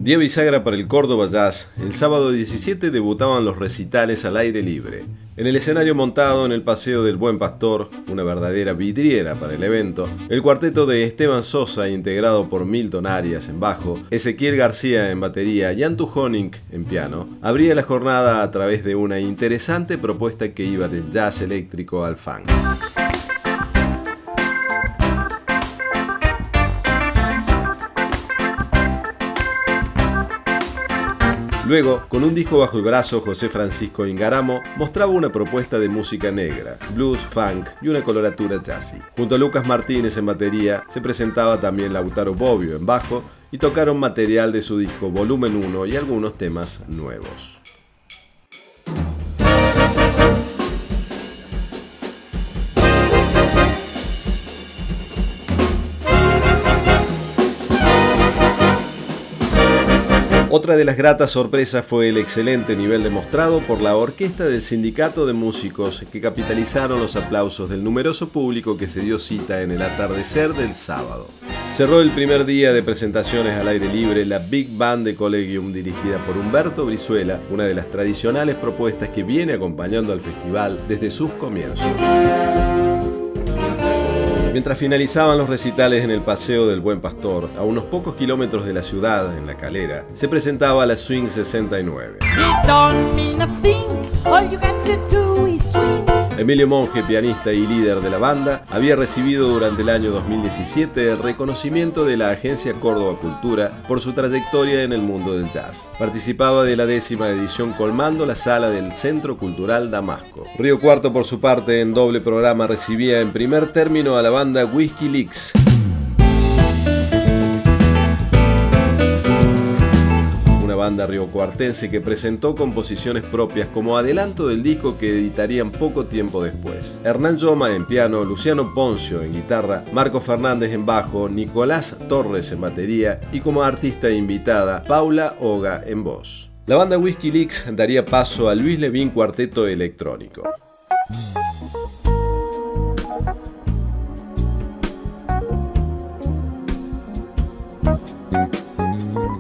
Día bisagra para el Córdoba Jazz, el sábado 17 debutaban los recitales al aire libre. En el escenario montado en el Paseo del Buen Pastor, una verdadera vidriera para el evento, el cuarteto de Esteban Sosa, integrado por Milton Arias en bajo, Ezequiel García en batería y Antu Honing en piano, abría la jornada a través de una interesante propuesta que iba del jazz eléctrico al funk. Luego, con un disco bajo el brazo, José Francisco Ingaramo mostraba una propuesta de música negra, blues, funk y una coloratura jazzy. Junto a Lucas Martínez en batería, se presentaba también Lautaro Bobbio en bajo y tocaron material de su disco Volumen 1 y algunos temas nuevos. Otra de las gratas sorpresas fue el excelente nivel demostrado por la orquesta del Sindicato de Músicos que capitalizaron los aplausos del numeroso público que se dio cita en el atardecer del sábado. Cerró el primer día de presentaciones al aire libre la Big Band de Collegium dirigida por Humberto Brizuela, una de las tradicionales propuestas que viene acompañando al festival desde sus comienzos. Mientras finalizaban los recitales en el Paseo del Buen Pastor, a unos pocos kilómetros de la ciudad, en La Calera, se presentaba la Swing 69. Emilio Monge, pianista y líder de la banda, había recibido durante el año 2017 el reconocimiento de la agencia Córdoba Cultura por su trayectoria en el mundo del jazz. Participaba de la décima edición colmando la sala del Centro Cultural Damasco. Río Cuarto, por su parte, en doble programa recibía en primer término a la banda Whiskey Leaks. Banda riocuartense que presentó composiciones propias como adelanto del disco que editarían poco tiempo después. Hernán Yoma en piano, Luciano Poncio en guitarra, Marco Fernández en bajo, Nicolás Torres en batería y como artista invitada, Paula Oga en voz. La banda Whiskey Leaks daría paso a Luis Levin Cuarteto Electrónico.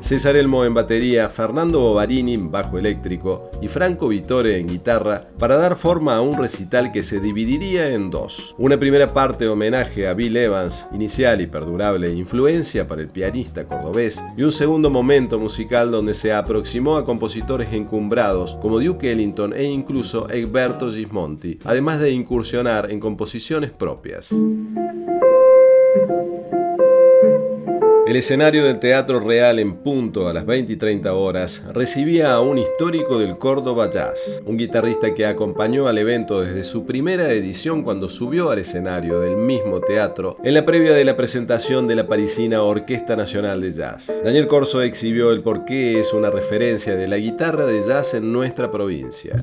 César Elmo en batería, Fernando Bovarini en bajo eléctrico y Franco Vittore en guitarra para dar forma a un recital que se dividiría en dos. Una primera parte homenaje a Bill Evans, inicial y perdurable influencia para el pianista cordobés, y un segundo momento musical donde se aproximó a compositores encumbrados como Duke Ellington e incluso Egberto Gismonti, además de incursionar en composiciones propias. El escenario del Teatro Real en punto a las 20 y 30 horas recibía a un histórico del Córdoba Jazz, un guitarrista que acompañó al evento desde su primera edición cuando subió al escenario del mismo teatro en la previa de la presentación de la parisina Orquesta Nacional de Jazz. Daniel Corso exhibió el por qué es una referencia de la guitarra de jazz en nuestra provincia.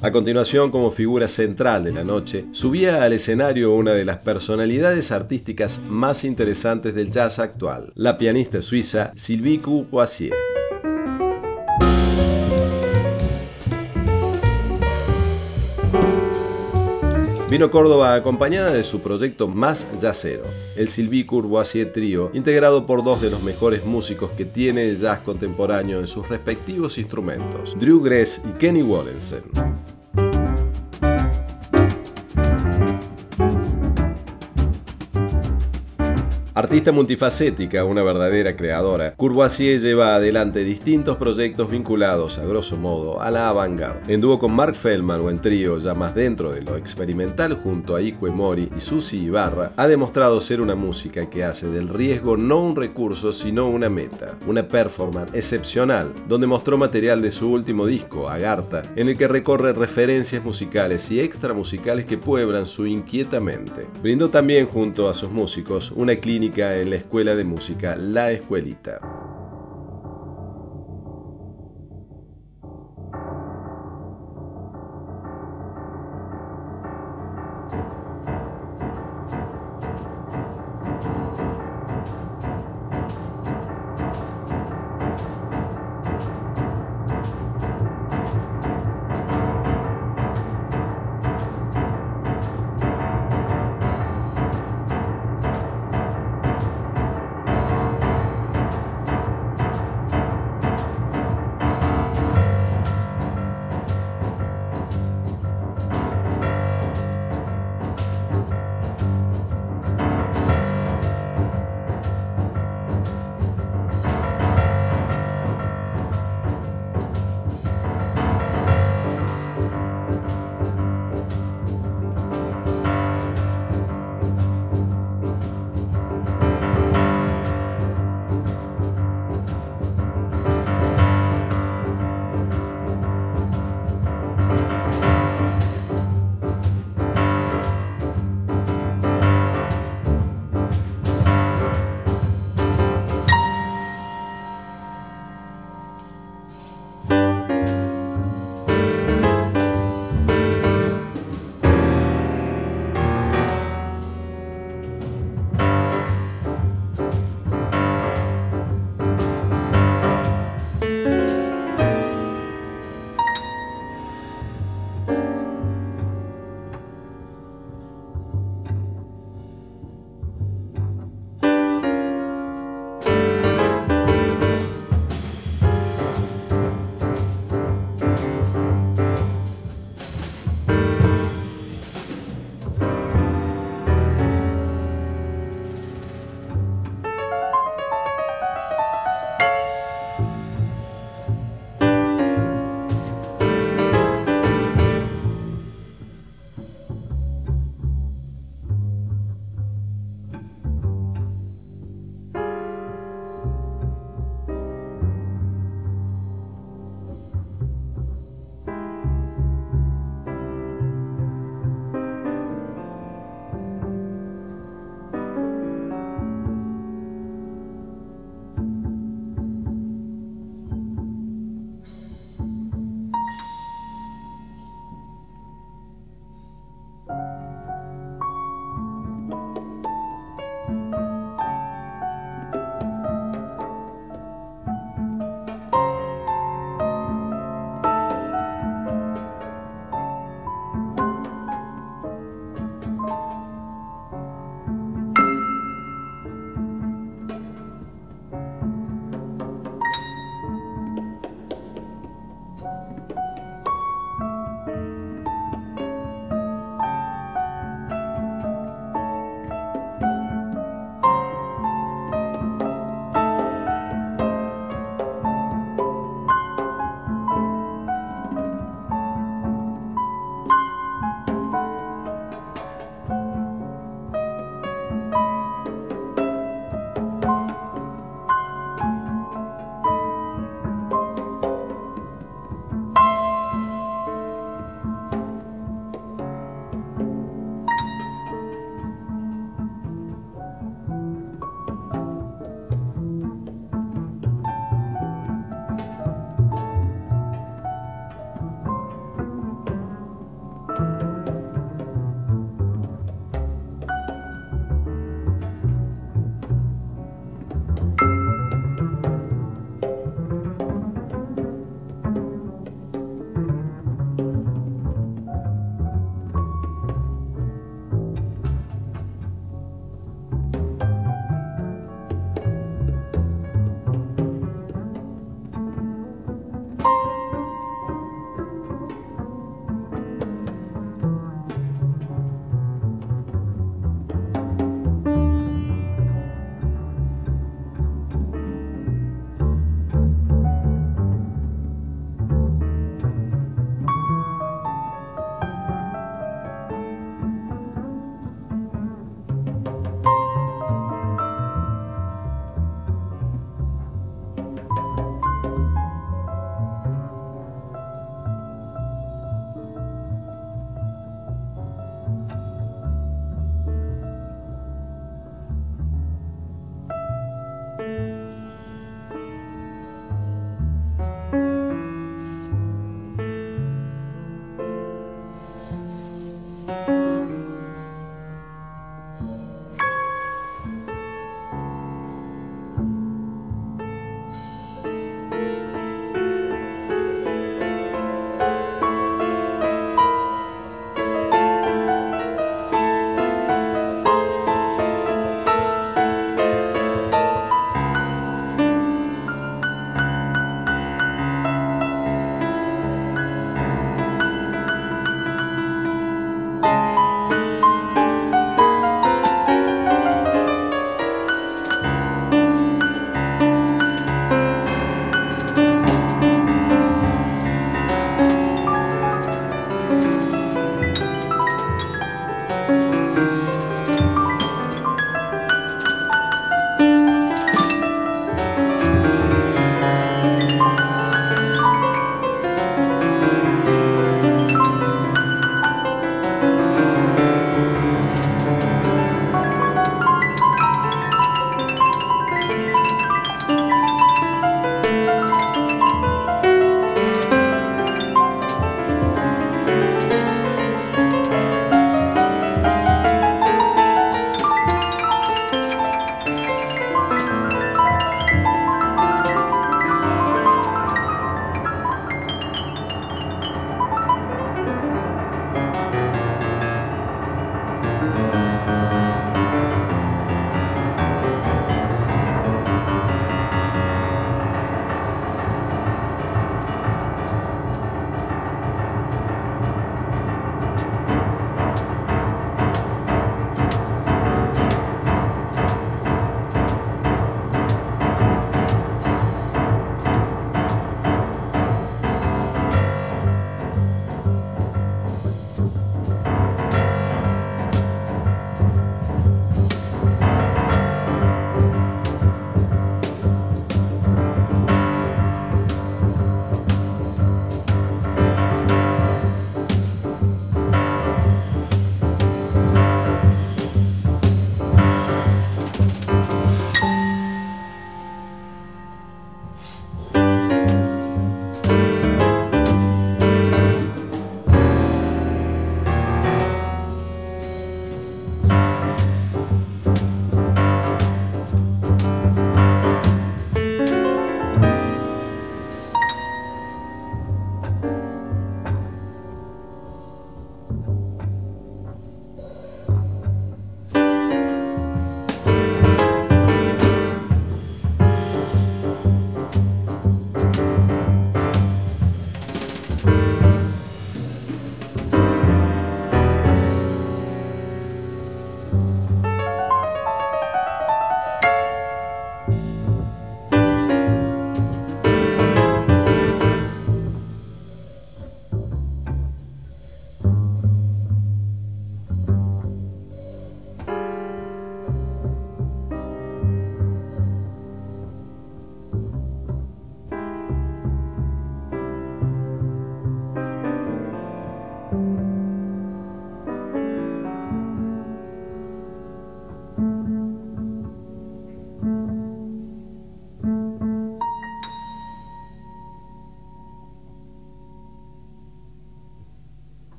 A continuación, como figura central de la noche, subía al escenario una de las personalidades artísticas más interesantes del jazz actual, la pianista suiza Sylvie Courvoisier. Vino Córdoba acompañada de su proyecto más jazzero, el Sylvie Courvoisier Trio, integrado por dos de los mejores músicos que tiene el jazz contemporáneo en sus respectivos instrumentos, Drew Gress y Kenny Wallensen. Artista multifacética, una verdadera creadora, Courvoisier lleva adelante distintos proyectos vinculados, a grosso modo, a la avant-garde. En dúo con Mark Feldman o en trío, ya más dentro de lo experimental, junto a Ikue Mori y Susi Ibarra, ha demostrado ser una música que hace del riesgo no un recurso, sino una meta. Una performance excepcional, donde mostró material de su último disco, Agartha, en el que recorre referencias musicales y extramusicales que pueblan su inquieta mente. Brindó también junto a sus músicos una clínica en la Escuela de Música La Escuelita.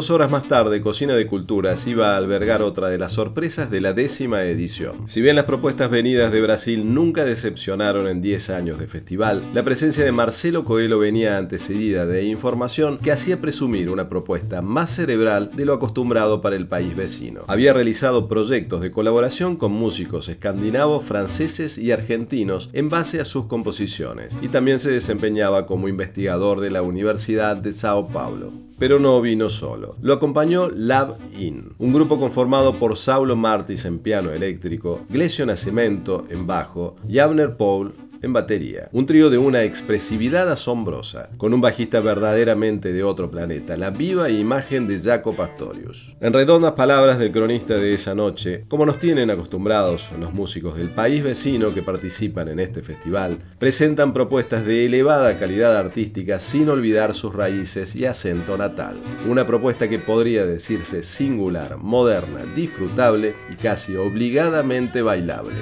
Dos horas más tarde, Cocina de Culturas iba a albergar otra de las sorpresas de la décima edición. Si bien las propuestas venidas de Brasil nunca decepcionaron en 10 años de festival, la presencia de Marcelo Coelho venía antecedida de información que hacía presumir una propuesta más cerebral de lo acostumbrado para el país vecino. Había realizado proyectos de colaboración con músicos escandinavos, franceses y argentinos en base a sus composiciones, y también se desempeñaba como investigador de la Universidad de Sao Paulo pero no vino solo. Lo acompañó Lab In, un grupo conformado por Saulo Martis en piano eléctrico, Glesio Nascimento en bajo y Abner Paul en batería. Un trío de una expresividad asombrosa, con un bajista verdaderamente de otro planeta, la viva imagen de Jaco Pastorius. En redondas palabras del cronista de esa noche, como nos tienen acostumbrados los músicos del país vecino que participan en este festival, presentan propuestas de elevada calidad artística sin olvidar sus raíces y acento natal. Una propuesta que podría decirse singular, moderna, disfrutable y casi obligadamente bailable.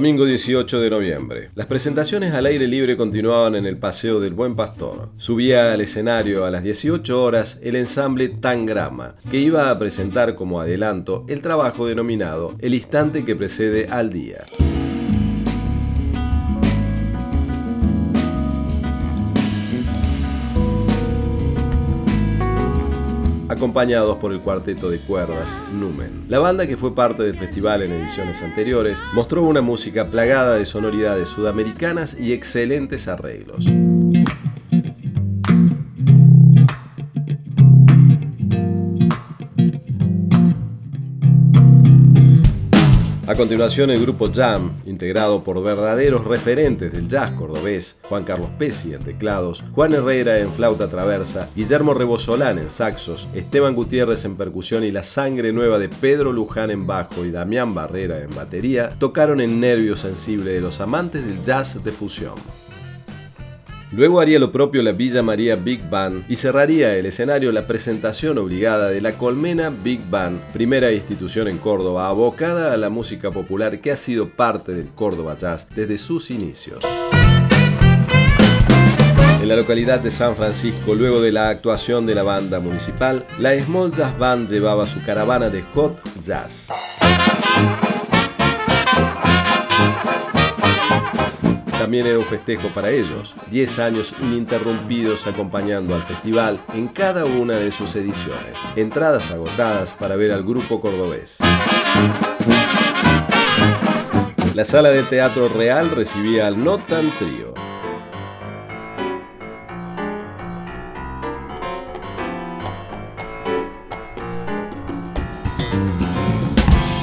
Domingo 18 de noviembre. Las presentaciones al aire libre continuaban en el Paseo del Buen Pastor. Subía al escenario a las 18 horas el ensamble Tangrama, que iba a presentar como adelanto el trabajo denominado El instante que precede al día. Acompañados por el cuarteto de cuerdas Numen. La banda, que fue parte del festival en ediciones anteriores, mostró una música plagada de sonoridades sudamericanas y excelentes arreglos. Continuación, el grupo Jam, integrado por verdaderos referentes del jazz cordobés, Juan Carlos Pesi en teclados, Juan Herrera en flauta traversa, Guillermo Rebosolán en saxos, Esteban Gutiérrez en percusión y la sangre nueva de Pedro Luján en bajo y Damián Barrera en batería, tocaron en nervio sensible de los amantes del jazz de fusión. Luego haría lo propio la Villa María Big Band y cerraría el escenario la presentación obligada de la Colmena Big Band, primera institución en Córdoba abocada a la música popular que ha sido parte del Córdoba Jazz desde sus inicios. En la localidad de San Francisco, luego de la actuación de la banda municipal, la Small Jazz Band llevaba su caravana de hot jazz. También era un festejo para ellos, 10 años ininterrumpidos acompañando al festival en cada una de sus ediciones, entradas agotadas para ver al grupo cordobés. La sala de teatro real recibía al Notan Trio,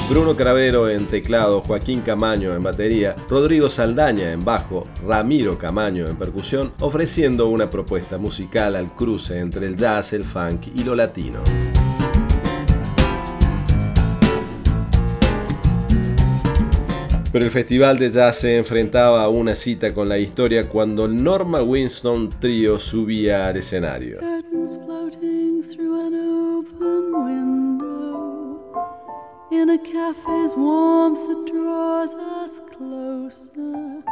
Bruno Cravero en teclado, Joaquín Camaño en batería, Rodrigo Saldaña en bajo, Ramiro Camaño en percusión, ofreciendo una propuesta musical al cruce entre el jazz, el funk y lo latino. Pero el Festival de Jazz se enfrentaba a una cita con la historia cuando Norma Winston Trio subía al escenario. In a cafe's warmth that draws us closer.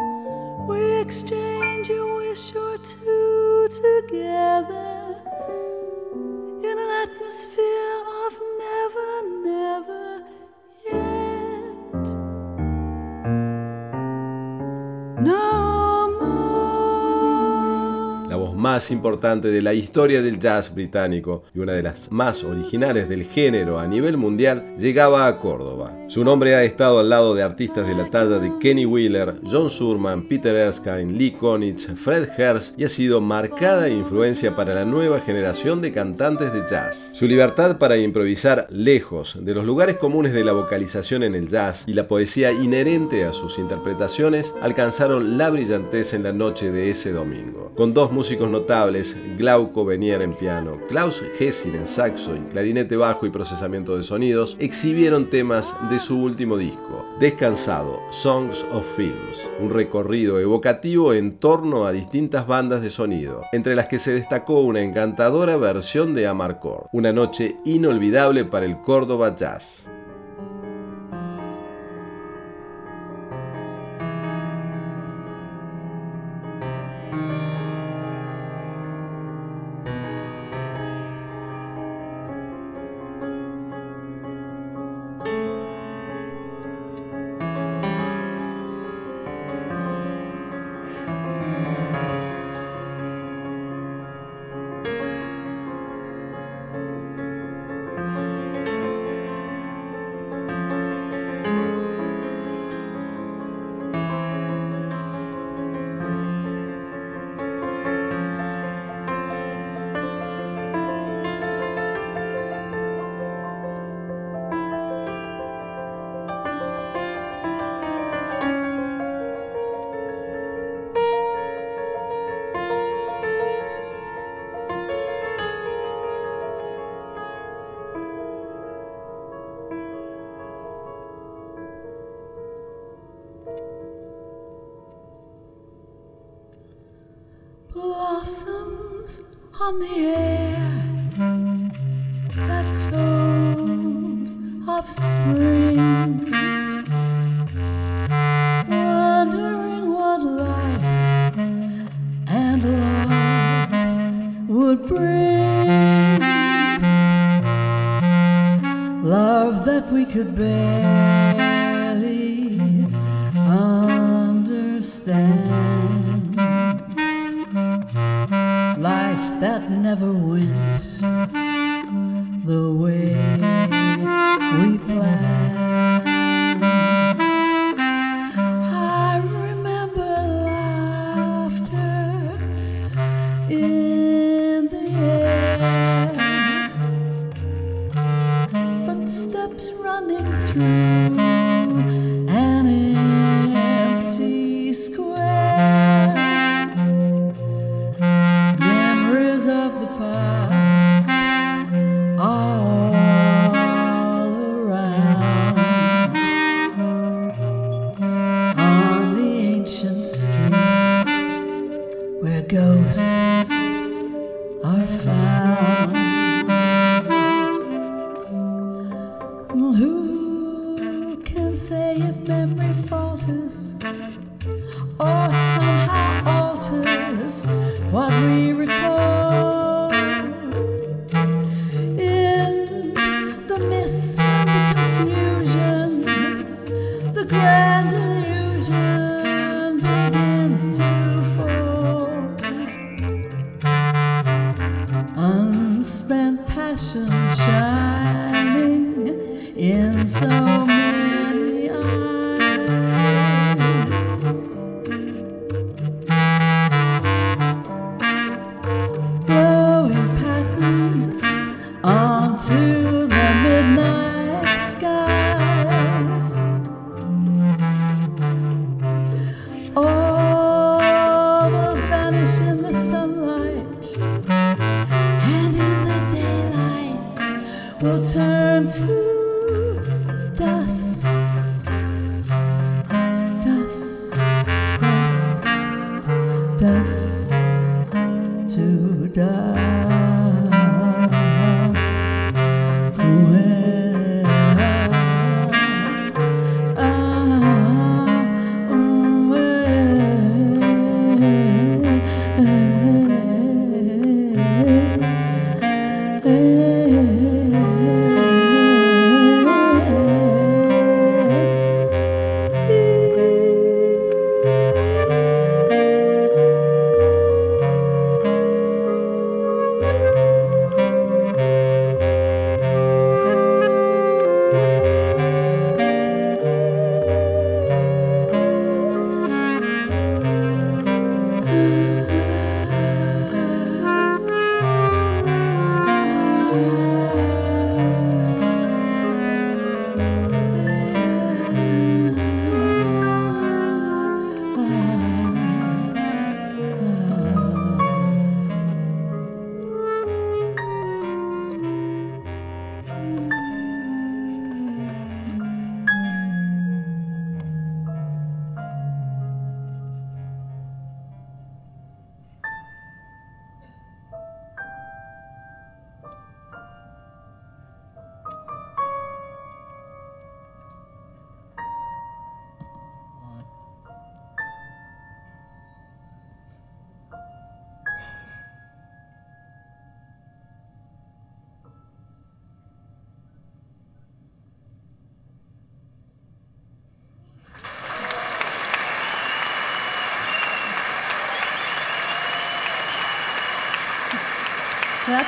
We exchange a wish or two together in an atmosphere of never, never yet. No. Más importante de la historia del jazz británico y una de las más originales del género a nivel mundial, llegaba a Córdoba. Su nombre ha estado al lado de artistas de la talla de Kenny Wheeler, John Surman, Peter Erskine, Lee Konitz, Fred Hersch y ha sido marcada influencia para la nueva generación de cantantes de jazz. Su libertad para improvisar lejos de los lugares comunes de la vocalización en el jazz y la poesía inherente a sus interpretaciones alcanzaron la brillantez en la noche de ese domingo. Con dos músicos notables, Glauco Benier en piano, Klaus Hessing en saxo y clarinete bajo y procesamiento de sonidos, exhibieron temas de su último disco, Descansado, Songs of Films, un recorrido evocativo en torno a distintas bandas de sonido, entre las que se destacó una encantadora versión de Amarcord, una noche inolvidable para el Córdoba Jazz.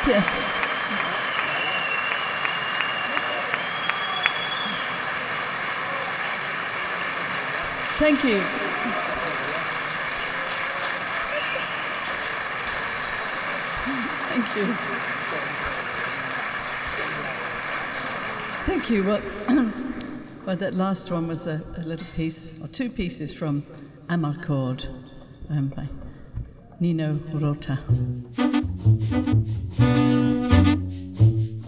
Gracias. Thank you. Thank you. Thank you. Well, <clears throat> well that last one was a, a little piece, or two pieces from Amarcord um, by Nino Rota.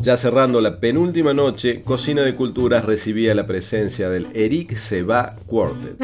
Ya cerrando la penúltima noche, Cocina de Culturas recibía la presencia del Eric Seba Quartet.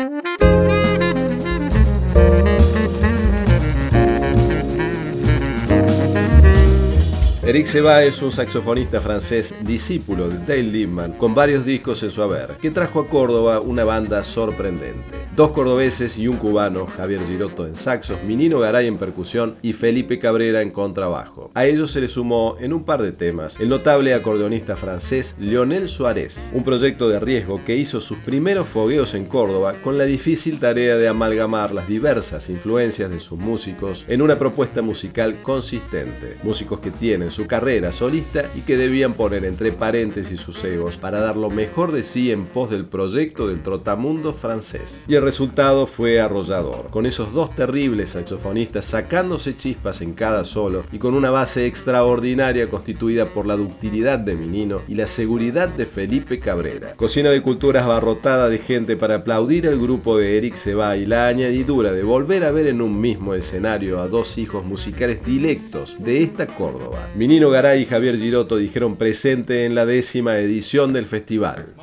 Eric Seba es un saxofonista francés discípulo de Dale Liebman con varios discos en su haber, que trajo a Córdoba una banda sorprendente. Dos cordobeses y un cubano, Javier Giroto en saxos, Minino Garay en percusión y Felipe Cabrera en contrabajo. A ellos se le sumó en un par de temas el notable acordeonista francés Lionel Suárez, un proyecto de riesgo que hizo sus primeros fogueos en Córdoba con la difícil tarea de amalgamar las diversas influencias de sus músicos en una propuesta musical consistente. Músicos que tienen su carrera solista y que debían poner entre paréntesis sus egos para dar lo mejor de sí en pos del proyecto del trotamundo francés. Resultado fue arrollador, con esos dos terribles saxofonistas sacándose chispas en cada solo y con una base extraordinaria constituida por la ductilidad de Minino y la seguridad de Felipe Cabrera. Cocina de culturas abarrotada de gente para aplaudir al grupo de Eric Seba y la añadidura de volver a ver en un mismo escenario a dos hijos musicales dilectos de esta Córdoba. Minino Garay y Javier Giroto dijeron presente en la décima edición del festival.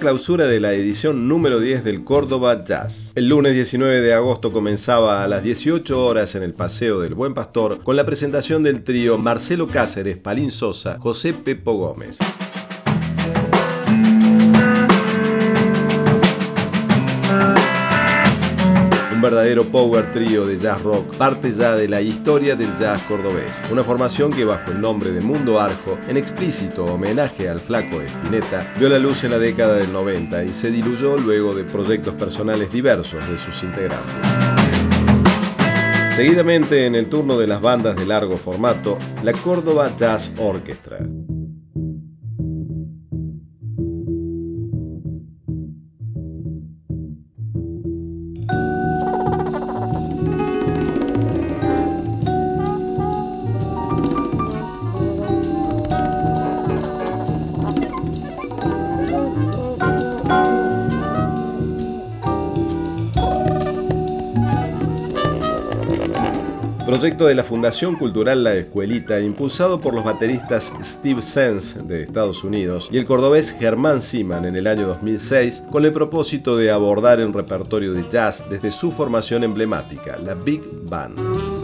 Clausura de la edición número 10 del Córdoba Jazz. El lunes 19 de agosto comenzaba a las 18 horas en el Paseo del Buen Pastor con la presentación del trío Marcelo Cáceres, Palín Sosa, José Pepo Gómez. Un verdadero power trío de jazz rock, parte ya de la historia del jazz cordobés. Una formación que bajo el nombre de Mundo Arjo, en explícito homenaje al flaco de Spinetta, vio la luz en la década del 90 y se diluyó luego de proyectos personales diversos de sus integrantes. Seguidamente, en el turno de las bandas de largo formato, la Córdoba Jazz Orchestra. De la Fundación Cultural La Escuelita, impulsado por los bateristas Steve Sense de Estados Unidos y el cordobés Germán Siman en el año 2006, con el propósito de abordar un repertorio de jazz desde su formación emblemática, la Big Band.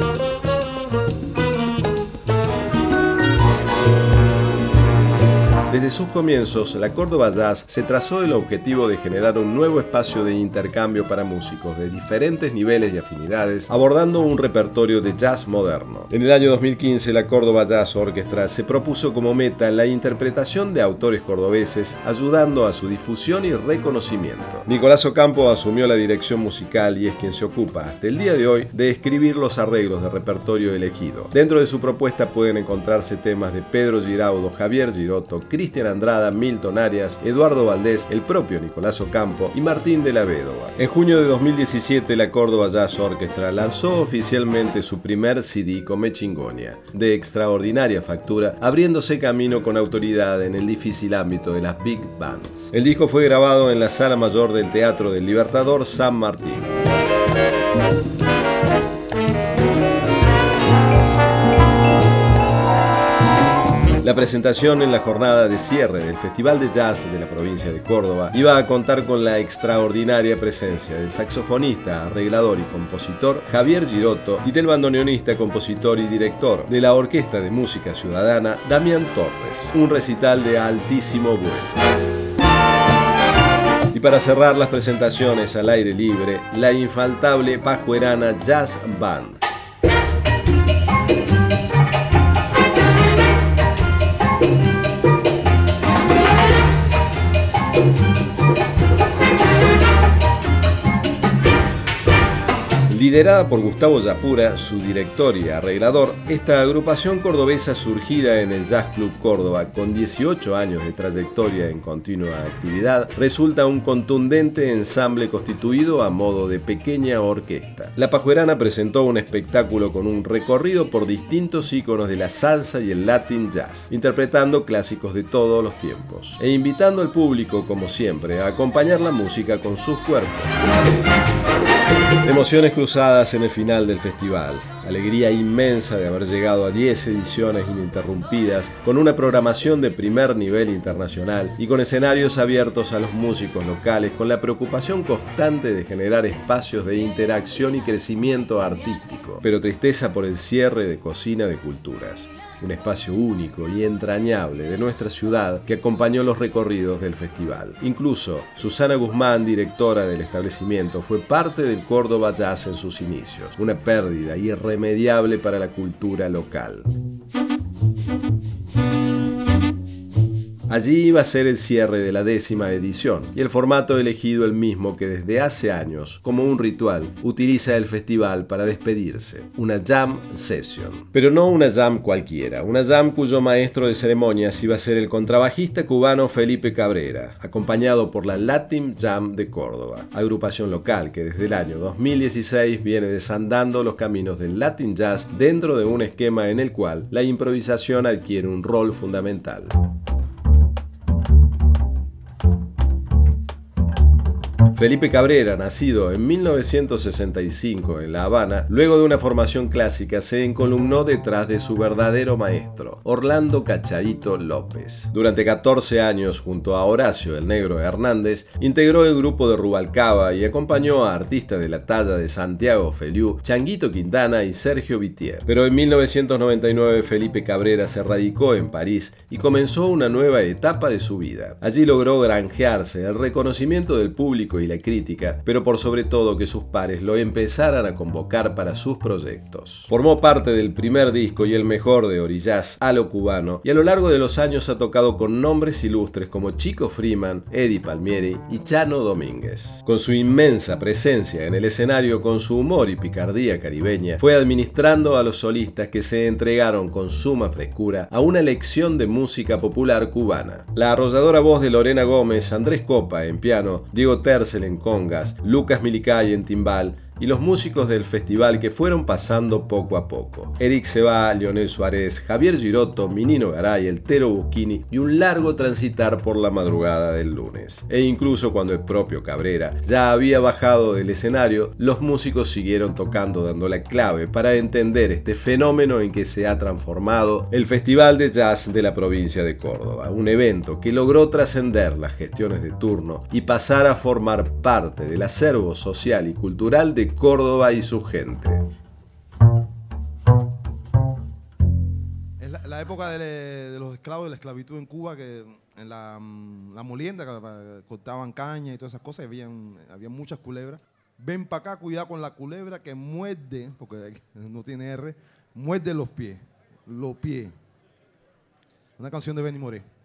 Desde sus comienzos, la Córdoba Jazz se trazó el objetivo de generar un nuevo espacio de intercambio para músicos de diferentes niveles y afinidades, abordando un repertorio de jazz moderno. En el año 2015, la Córdoba Jazz Orchestra se propuso como meta la interpretación de autores cordobeses, ayudando a su difusión y reconocimiento. Nicolás Ocampo asumió la dirección musical y es quien se ocupa hasta el día de hoy de escribir los arreglos de repertorio elegido. Dentro de su propuesta pueden encontrarse temas de Pedro Giraudo, Javier Giroto, Cristian Andrada, Milton Arias, Eduardo Valdés, el propio Nicolás Ocampo y Martín de la Vedova. En junio de 2017, la Córdoba Jazz Orchestra lanzó oficialmente su primer CD Come Chingonia, de extraordinaria factura, abriéndose camino con autoridad en el difícil ámbito de las big bands. El disco fue grabado en la sala mayor del Teatro del Libertador San Martín. La presentación en la jornada de cierre del Festival de Jazz de la provincia de Córdoba iba a contar con la extraordinaria presencia del saxofonista, arreglador y compositor Javier Girotto y del bandoneonista, compositor y director de la Orquesta de Música Ciudadana Damián Torres. Un recital de altísimo vuelo. Y para cerrar las presentaciones al aire libre, la infaltable Pajuerana Jazz Band. Liderada por Gustavo Yapura, su director y arreglador, esta agrupación cordobesa surgida en el Jazz Club Córdoba con 18 años de trayectoria en continua actividad, resulta un contundente ensamble constituido a modo de pequeña orquesta. La Pajuerana presentó un espectáculo con un recorrido por distintos íconos de la salsa y el latin jazz, interpretando clásicos de todos los tiempos, e invitando al público, como siempre, a acompañar la música con sus cuerpos. Emociones cruzadas en el final del festival, alegría inmensa de haber llegado a 10 ediciones ininterrumpidas, con una programación de primer nivel internacional y con escenarios abiertos a los músicos locales, con la preocupación constante de generar espacios de interacción y crecimiento artístico, pero tristeza por el cierre de Cocina de Culturas un espacio único y entrañable de nuestra ciudad que acompañó los recorridos del festival. Incluso Susana Guzmán, directora del establecimiento, fue parte del Córdoba Jazz en sus inicios, una pérdida irremediable para la cultura local. Allí iba a ser el cierre de la décima edición y el formato elegido el mismo que desde hace años, como un ritual, utiliza el festival para despedirse, una jam session. Pero no una jam cualquiera, una jam cuyo maestro de ceremonias iba a ser el contrabajista cubano Felipe Cabrera, acompañado por la Latin Jam de Córdoba, agrupación local que desde el año 2016 viene desandando los caminos del Latin Jazz dentro de un esquema en el cual la improvisación adquiere un rol fundamental. Felipe Cabrera, nacido en 1965 en La Habana, luego de una formación clásica se encolumnó detrás de su verdadero maestro, Orlando Cachadito López. Durante 14 años, junto a Horacio el Negro Hernández, integró el grupo de Rubalcaba y acompañó a artistas de la talla de Santiago Feliu, Changuito Quintana y Sergio Vitier. Pero en 1999 Felipe Cabrera se radicó en París y comenzó una nueva etapa de su vida. Allí logró granjearse el reconocimiento del público y la crítica, pero por sobre todo que sus pares lo empezaran a convocar para sus proyectos. Formó parte del primer disco y el mejor de Orillaz, a lo cubano, y a lo largo de los años ha tocado con nombres ilustres como Chico Freeman, Eddie Palmieri y Chano Domínguez. Con su inmensa presencia en el escenario, con su humor y picardía caribeña, fue administrando a los solistas que se entregaron con suma frescura a una lección de música popular cubana. La arrolladora voz de Lorena Gómez, Andrés Copa en piano, Diego Terce en congas, Lucas Milicay en timbal y los músicos del festival que fueron pasando poco a poco. Eric Seba, Leonel Suárez, Javier Girotto, Minino Garay, el Tero Bucchini y un largo transitar por la madrugada del lunes. E incluso cuando el propio Cabrera ya había bajado del escenario, los músicos siguieron tocando dando la clave para entender este fenómeno en que se ha transformado el Festival de Jazz de la provincia de Córdoba, un evento que logró trascender las gestiones de turno y pasar a formar parte del acervo social y cultural de Córdoba y su gente. Es la, época de, los esclavos, de la esclavitud en Cuba, que en la, mm, molienda cortaban caña y todas esas cosas, había, había muchas culebras. Ven para acá, cuidado con la culebra que muerde, porque no tiene R, muerde los pies, los pies. Una canción de Benny Moré.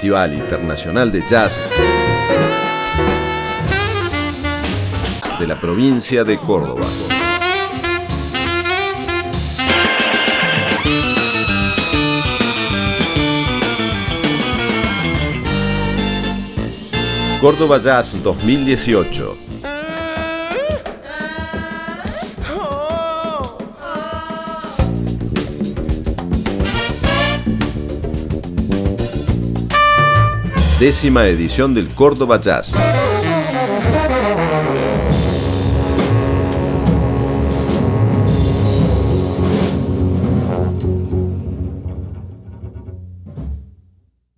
Festival Internacional de Jazz de la provincia de Córdoba. Córdoba Jazz 2018. Décima edición del Córdoba Jazz.